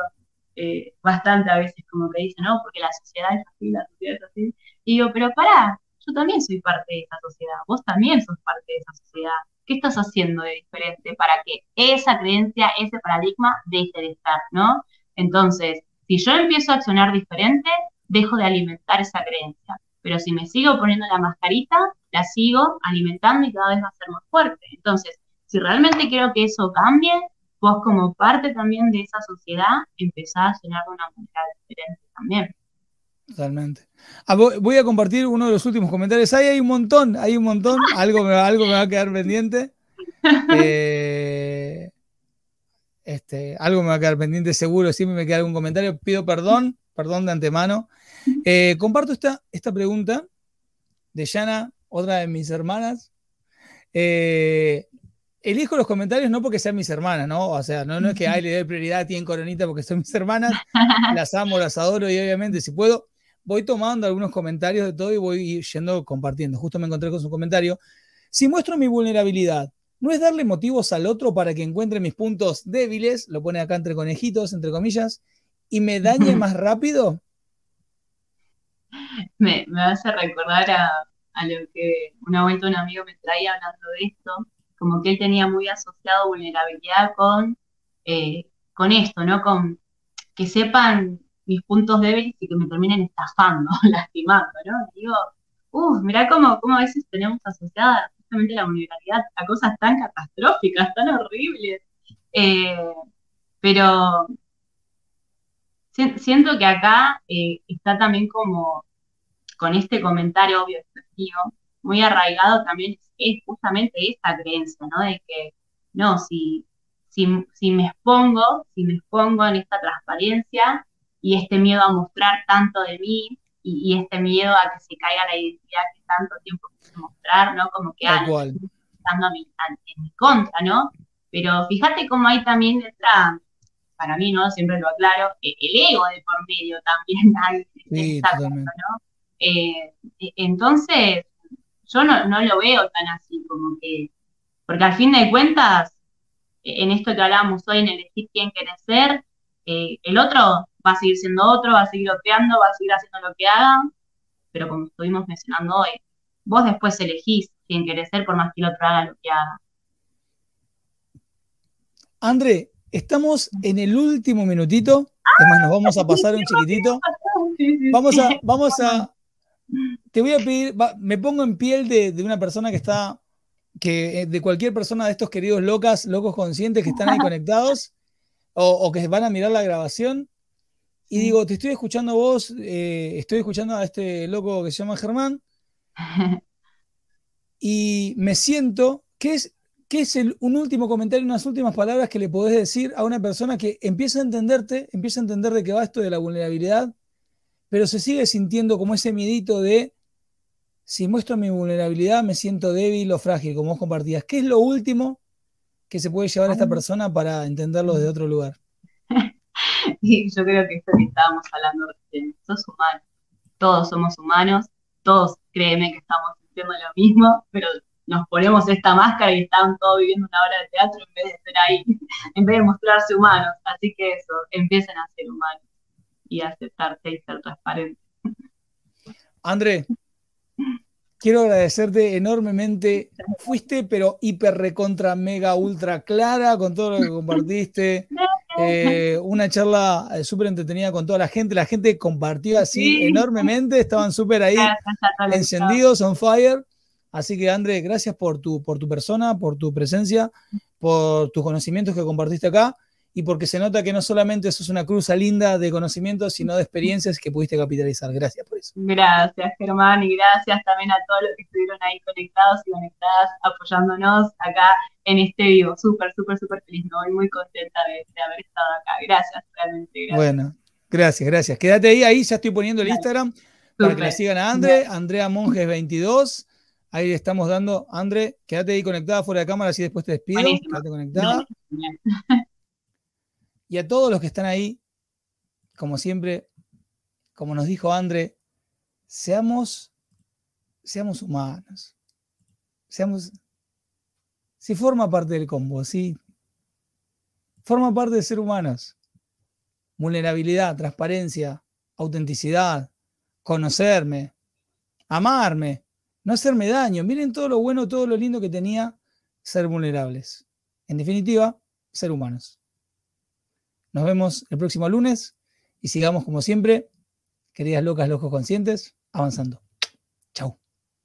eh, bastante a veces como que dicen, no, porque la sociedad es así, la sociedad es así. Y digo, pero pará, yo también soy parte de esa sociedad, vos también sos parte de esa sociedad. ¿Qué estás haciendo de diferente para que esa creencia, ese paradigma deje de estar, ¿no? Entonces, si yo empiezo a accionar diferente, dejo de alimentar esa creencia. Pero si me sigo poniendo la mascarita, la sigo alimentando y cada vez va a ser más fuerte. Entonces, si realmente quiero que eso cambie, vos como parte también de esa sociedad empezás a llenar de una manera diferente también. Totalmente. Ah, voy a compartir uno de los últimos comentarios. Ahí hay un montón, hay un montón. Algo me, algo me va a quedar pendiente. Eh, este, algo me va a quedar pendiente seguro. Siempre me queda algún comentario. Pido perdón, perdón de antemano. Eh, comparto esta, esta pregunta de Yana, otra de mis hermanas. Eh, elijo los comentarios no porque sean mis hermanas, ¿no? O sea, no, no es que ay, le doy prioridad a ti en Coronita porque son mis hermanas, las amo, las adoro y obviamente si puedo, voy tomando algunos comentarios de todo y voy yendo compartiendo. Justo me encontré con su comentario. Si muestro mi vulnerabilidad, ¿no es darle motivos al otro para que encuentre mis puntos débiles? Lo pone acá entre conejitos, entre comillas, y me dañe más rápido. Me, me hace recordar a, a lo que una vuelta un amigo me traía hablando de esto como que él tenía muy asociado vulnerabilidad con, eh, con esto, ¿no? Con que sepan mis puntos débiles y que me terminen estafando, lastimando, ¿no? Digo, uff, mirá cómo, cómo a veces tenemos asociada justamente la vulnerabilidad a cosas tan catastróficas, tan horribles. Eh, pero siento que acá eh, está también como con este comentario obvio expresivo, muy arraigado también es justamente esta creencia, ¿no? De que, no, si, si, me expongo, si me expongo en esta transparencia y este miedo a mostrar tanto de mí y, este miedo a que se caiga la identidad que tanto tiempo quise mostrar, ¿no? Como que estando mi, en mi contra, ¿no? Pero fíjate cómo hay también detrás, para mí, ¿no? Siempre lo aclaro, e, el ego de por medio también hay sí, ¿no? Eh, e, entonces, yo no, no lo veo tan así como que, porque al fin de cuentas, e, en esto que hablábamos hoy, en elegir quién quiere ser, eh, el otro va a seguir siendo otro, va a seguir oteando, va a seguir haciendo lo que haga, pero como estuvimos mencionando hoy, vos después elegís quién querés ser por más que el otro haga lo que haga. André, estamos en el último minutito, además nos vamos a pasar un chiquitito. Vamos a, vamos a, te voy a pedir, me pongo en piel de, una persona que está, que eh, de cualquier persona de estos queridos locas, locos conscientes que están ahí conectados o, que van a mirar la grabación. Y digo, te estoy escuchando vos, eh, estoy escuchando a este loco que se llama Germán. Y me siento que es, que es el, un último comentario, unas últimas palabras que le podés decir a una persona que empieza a entenderte, empieza a entender de qué va esto de la vulnerabilidad, pero se sigue sintiendo como ese miedito de si muestro mi vulnerabilidad me siento débil o frágil, como vos compartías. ¿Qué es lo último que se puede llevar a esta persona para entenderlo desde otro lugar? y yo creo que esto que estábamos hablando recién, sos humano, todos somos humanos, todos créeme que estamos sintiendo lo mismo, pero nos ponemos esta máscara y están todos viviendo una hora de teatro en vez de estar ahí, en vez de mostrarse humanos. Así que eso, empiecen a ser humanos y a aceptarse y ser transparentes. André, quiero agradecerte enormemente. Fuiste, pero hiper recontra mega ultra clara con todo lo que compartiste. Eh, una charla eh, súper entretenida con toda la gente. La gente compartió así enormemente. Estaban súper ahí encendidos, on fire. Así que, André, gracias por tu, por tu persona, por tu presencia, por tus conocimientos que compartiste acá y porque se nota que no solamente eso es una cruza linda de conocimientos, sino de experiencias que pudiste capitalizar. Gracias por eso. Gracias, Germán, y gracias también a todos los que estuvieron ahí conectados y conectadas, apoyándonos acá en este vivo. Súper, súper, súper feliz, ¿no? y muy contenta de, haber estado acá. Gracias, realmente. Gracias. Bueno, gracias, gracias. Quédate ahí, ahí ya estoy poniendo el Instagram para que la sigan a Andre, Andrea Monjes22. Ahí le estamos dando, Andre, quédate ahí conectada fuera de cámara, así después te despido. Quédate conectada. Y a todos los que están ahí, como siempre, como nos dijo André, seamos, seamos humanos. Seamos, si forma parte del combo, sí. Forma parte de ser humanos. Vulnerabilidad, transparencia, autenticidad, conocerme, amarme, no hacerme daño. Miren todo lo bueno, todo lo lindo que tenía ser vulnerables. En definitiva, ser humanos. Nos vemos el próximo lunes y sigamos como siempre, queridas locas, locos conscientes, avanzando. Chau.